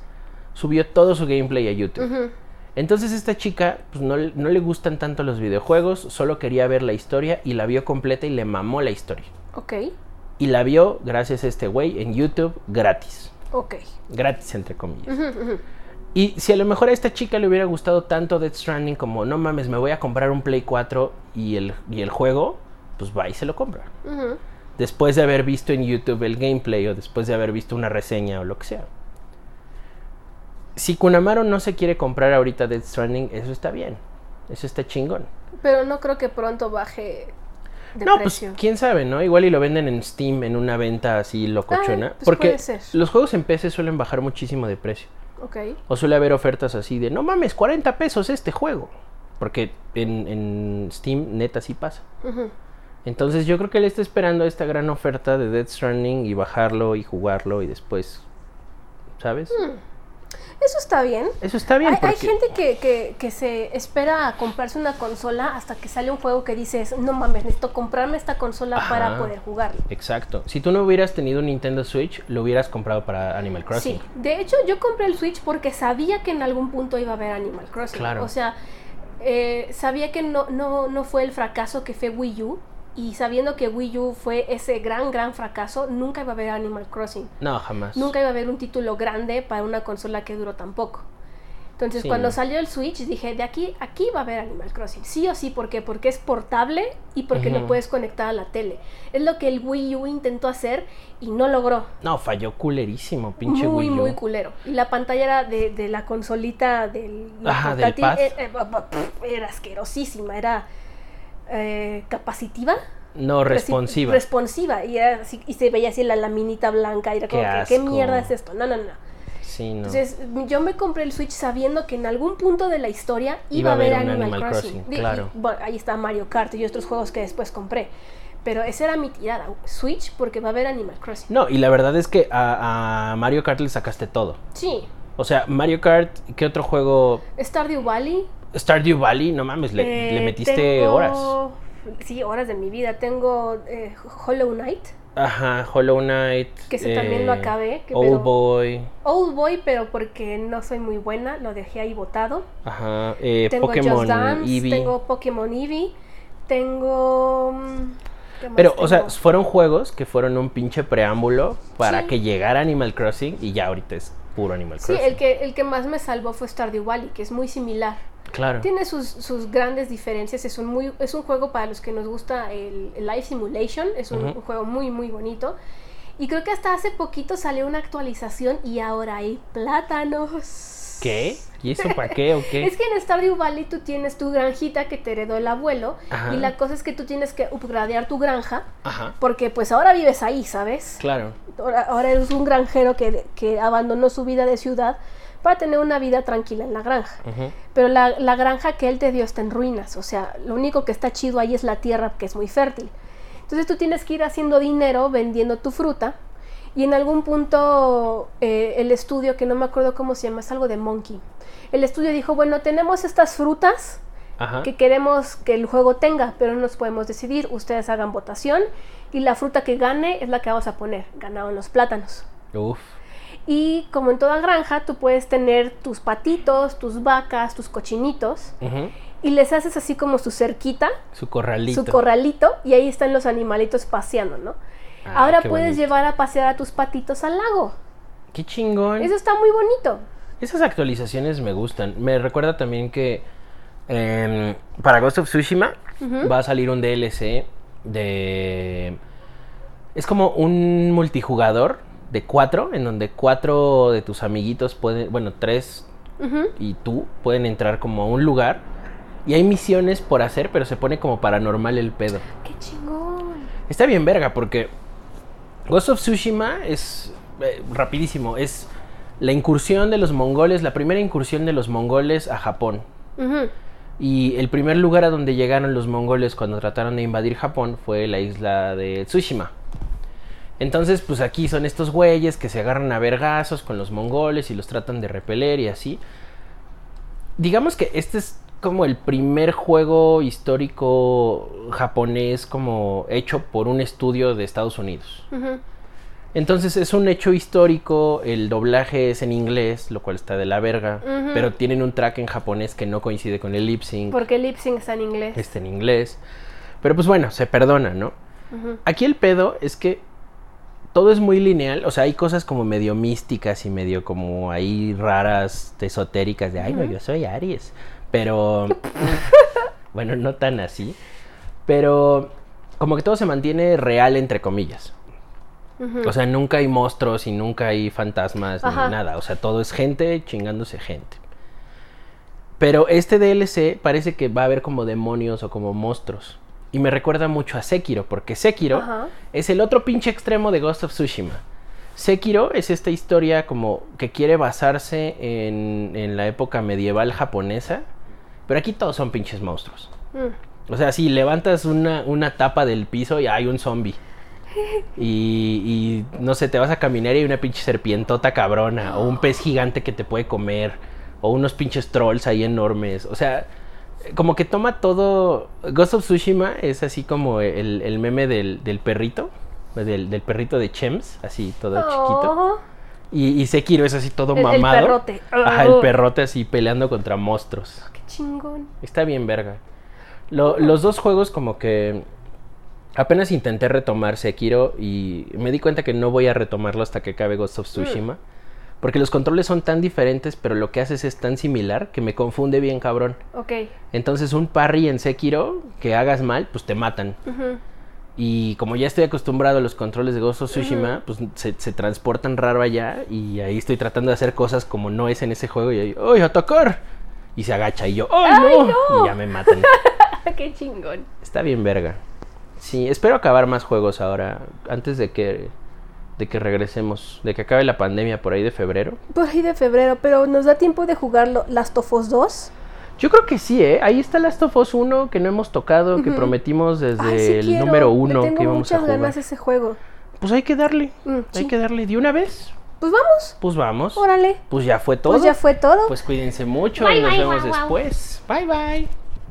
subió todo su gameplay a YouTube. Entonces esta chica pues, no, le- no le gustan tanto los videojuegos, solo quería ver la historia y la vio completa y le mamó la historia. Ok, Y la vio gracias a este güey en YouTube gratis. ok. Gratis entre comillas. Y si a lo mejor a esta chica le hubiera gustado tanto Death Stranding como no mames, me voy a comprar un Play 4 y el, y el juego, pues va y se lo compra. Después de haber visto en YouTube el gameplay o después de haber visto una reseña o lo que sea. Si Kunamaro no se quiere comprar ahorita Death Stranding, eso está bien. Eso está chingón. Pero no creo que pronto baje de no, pues precio. quién sabe, ¿no? Igual y lo venden en Steam en una venta así locochona. Ah, pues porque los juegos en PC suelen bajar muchísimo de precio. Ok. O suele haber ofertas así de, no mames, 40 pesos este juego. Porque en, en Steam neta sí pasa. Entonces yo creo que él está esperando esta gran oferta de Dead Stranding y bajarlo y jugarlo y después, ¿sabes? Hmm. Eso está bien. Eso está bien. Hay, hay gente que, que- que se espera a comprarse una consola hasta que sale un juego que dices, no mames, necesito comprarme esta consola para poder jugarlo. Exacto. Si tú no hubieras tenido un Nintendo Switch, lo hubieras comprado para Animal Crossing. Sí, de hecho yo compré el Switch porque sabía que en algún punto iba a haber Animal Crossing. Claro. O sea, eh, sabía que no, no, no fue el fracaso que fue Wii U. Y sabiendo que Wii U fue ese gran, gran fracaso, nunca iba a haber Animal Crossing. No, jamás. Nunca iba a haber un título grande para una consola que duró tan poco. Entonces, Sí, cuando salió el Switch, dije, de aquí, aquí va a haber Animal Crossing. Sí o sí, ¿por qué? Porque es portable y porque lo Ujú. puedes conectar a la tele. Es lo que el Wii U intentó hacer y no logró. No, falló culerísimo, pinche muy, Wii U. muy culero. Y la pantalla era de, de la consolita del, la Ajá, del pad. eh, eh, era asquerosísima, era eh, capacitiva. No, responsiva. Responsiva. Y, era así- y se veía así la laminita blanca. Y era Qué como que, ¿qué mierda es esto? No, no, no. sí, no. Entonces, yo me compré el Switch sabiendo que en algún punto de la historia iba, a haber Animal, Animal Crossing. Crossing, Di- y, claro. bueno, ahí está Mario Kart y otros juegos que después compré. Pero esa era mi tirada. Switch porque va a haber Animal Crossing. No, y la verdad es que a, a Mario Kart le sacaste todo. Sí. O sea, Mario Kart, ¿qué otro juego? Stardew Valley. Stardew Valley, no mames, le, le Eh, metiste tengo- horas. Sí, horas de mi vida. Tengo eh, Hollow Knight, Ajá, Hollow Knight. que ese también lo acabé. Que Old pero- Boy. Old Boy, pero porque no soy muy buena, lo dejé ahí botado. Ajá, eh, Tengo Pokémon Just Dance, Eevee. tengo Pokémon Eevee, tengo... mm, ¿qué más Pero, o sea, fueron juegos que fueron un pinche preámbulo para Sí. que llegara Animal Crossing y ya ahorita es puro Animal Sí, Crossing. el que, el que más me salvó fue Stardew Valley, que es muy similar. Claro. Tiene sus, sus grandes diferencias, es un, muy, es un juego para los que nos gusta el, el Life Simulation, es un, Ujú. un juego muy, muy bonito. Y creo que hasta hace poquito salió una actualización y ahora hay plátanos. ¿Qué? ¿Y eso para qué o qué? Es que en Stardew Valley tú tienes tu granjita que te heredó el abuelo Ajá. y la cosa es que tú tienes que upgradear tu granja Ajá. porque pues ahora vives ahí, ¿sabes? Claro. Ahora, ahora eres un granjero que, que abandonó su vida de ciudad para tener una vida tranquila en la granja. Pero la, la granja que él te dio está en ruinas, o sea, lo único que está chido ahí es la tierra que es muy fértil. Entonces tú tienes que ir haciendo dinero vendiendo tu fruta y en algún punto eh, el estudio, que no me acuerdo cómo se llama, es algo de Monkey, el estudio dijo, bueno, tenemos estas frutas Ajá. que queremos que el juego tenga, pero no nos podemos decidir, ustedes hagan votación y la fruta que gane es la que vamos a poner, ganaron los plátanos. Uf. Y como en toda granja, tú puedes tener tus patitos, tus vacas, tus cochinitos Ujú. y les haces así como su cerquita, Su corralito. su corralito y ahí están los animalitos paseando, ¿no? Ah, Ahora puedes bonito. llevar a pasear a tus patitos al lago. Qué chingón. Eso está muy bonito. Esas actualizaciones me gustan. Me recuerda también que em, para Ghost of Tsushima va a salir un DLC de... Es como un multijugador de cuatro, en donde cuatro de tus amiguitos pueden, bueno, tres y tú pueden entrar como a un lugar y hay misiones por hacer, pero se pone como paranormal el pedo. ¡Qué chingón! Está bien verga porque Ghost of Tsushima es eh, rapidísimo, es la incursión de los mongoles, la primera incursión de los mongoles a Japón. Y el primer lugar a donde llegaron los mongoles cuando trataron de invadir Japón fue la isla de Tsushima. Entonces, pues aquí son estos güeyes que se agarran a vergazos con los mongoles y los tratan de repeler y así. Digamos que este es como el primer juego histórico japonés como hecho por un estudio de Estados Unidos. Entonces es un hecho histórico, el doblaje es en inglés, lo cual está de la verga, pero tienen un track en japonés que no coincide con el lip sync, Porque el lip sync está en inglés. está en inglés. Pero pues bueno, se perdona, ¿no? Aquí el pedo es que todo es muy lineal, o sea, hay cosas como medio místicas y medio como ahí raras, esotéricas de, ay, no, yo soy Aries. Pero, bueno, no tan así. Pero como que todo se mantiene real, entre comillas. O sea, nunca hay monstruos y nunca hay fantasmas Ajá. ni nada. O sea, todo es gente chingándose gente. Pero este DLC parece que va a haber como demonios o como monstruos. Y me recuerda mucho a Sekiro, porque Sekiro Ajá. es el otro pinche extremo de Ghost of Tsushima. Sekiro es esta historia como que quiere basarse en, en la época medieval japonesa. Pero aquí todos son pinches monstruos. Mm. O sea, si levantas una, una tapa del piso y hay un zombie. Y, y, no sé, te vas a caminar y hay una pinche serpientota cabrona. O un pez gigante que te puede comer. O unos pinches trolls ahí enormes. O sea, como que toma todo. Ghost of Tsushima es así como el, el meme del, del perrito. Del, del, perrito de Chems, así todo chiquito. Oh, Y, y Sekiro es así todo El- el mamado. perrote. Ajá, el Oh. perrote así peleando contra monstruos. qué chingón. Está bien verga. Lo- los dos juegos como que apenas intenté retomar Sekiro y me di cuenta que no voy a retomarlo hasta que acabe Ghost of Tsushima. Porque los controles son tan diferentes, pero lo que haces es tan similar que me confunde bien cabrón. Ok. Entonces un parry en Sekiro que hagas mal, pues te matan. Y como ya estoy acostumbrado a los controles de Ghost of Tsushima, pues se, se transportan raro allá y ahí estoy tratando de hacer cosas como no es en ese juego y ahí, ¡ay, atacar! Y se agacha y yo, ¡ay, no! Y ya me matan. qué chingón. Está bien verga. Sí, espero acabar más juegos ahora, antes de que, de que regresemos, de que acabe la pandemia por ahí de febrero. Por ahí de febrero, pero ¿nos da tiempo de jugarlo Last of Us 2? Yo creo que sí, ¿eh? Ahí está Last of Us 1 que no hemos tocado, que prometimos desde Ay, sí el quiero. número Le 1 tengo que íbamos a jugar. ganas ese juego. Pues hay que darle, Mm, hay sí. que darle. ¿De una vez? Pues vamos, Pues vamos. órale. Pues ya fue todo. Pues ya fue todo. Pues cuídense mucho Bye, y nos bye, vemos después. Bye bye.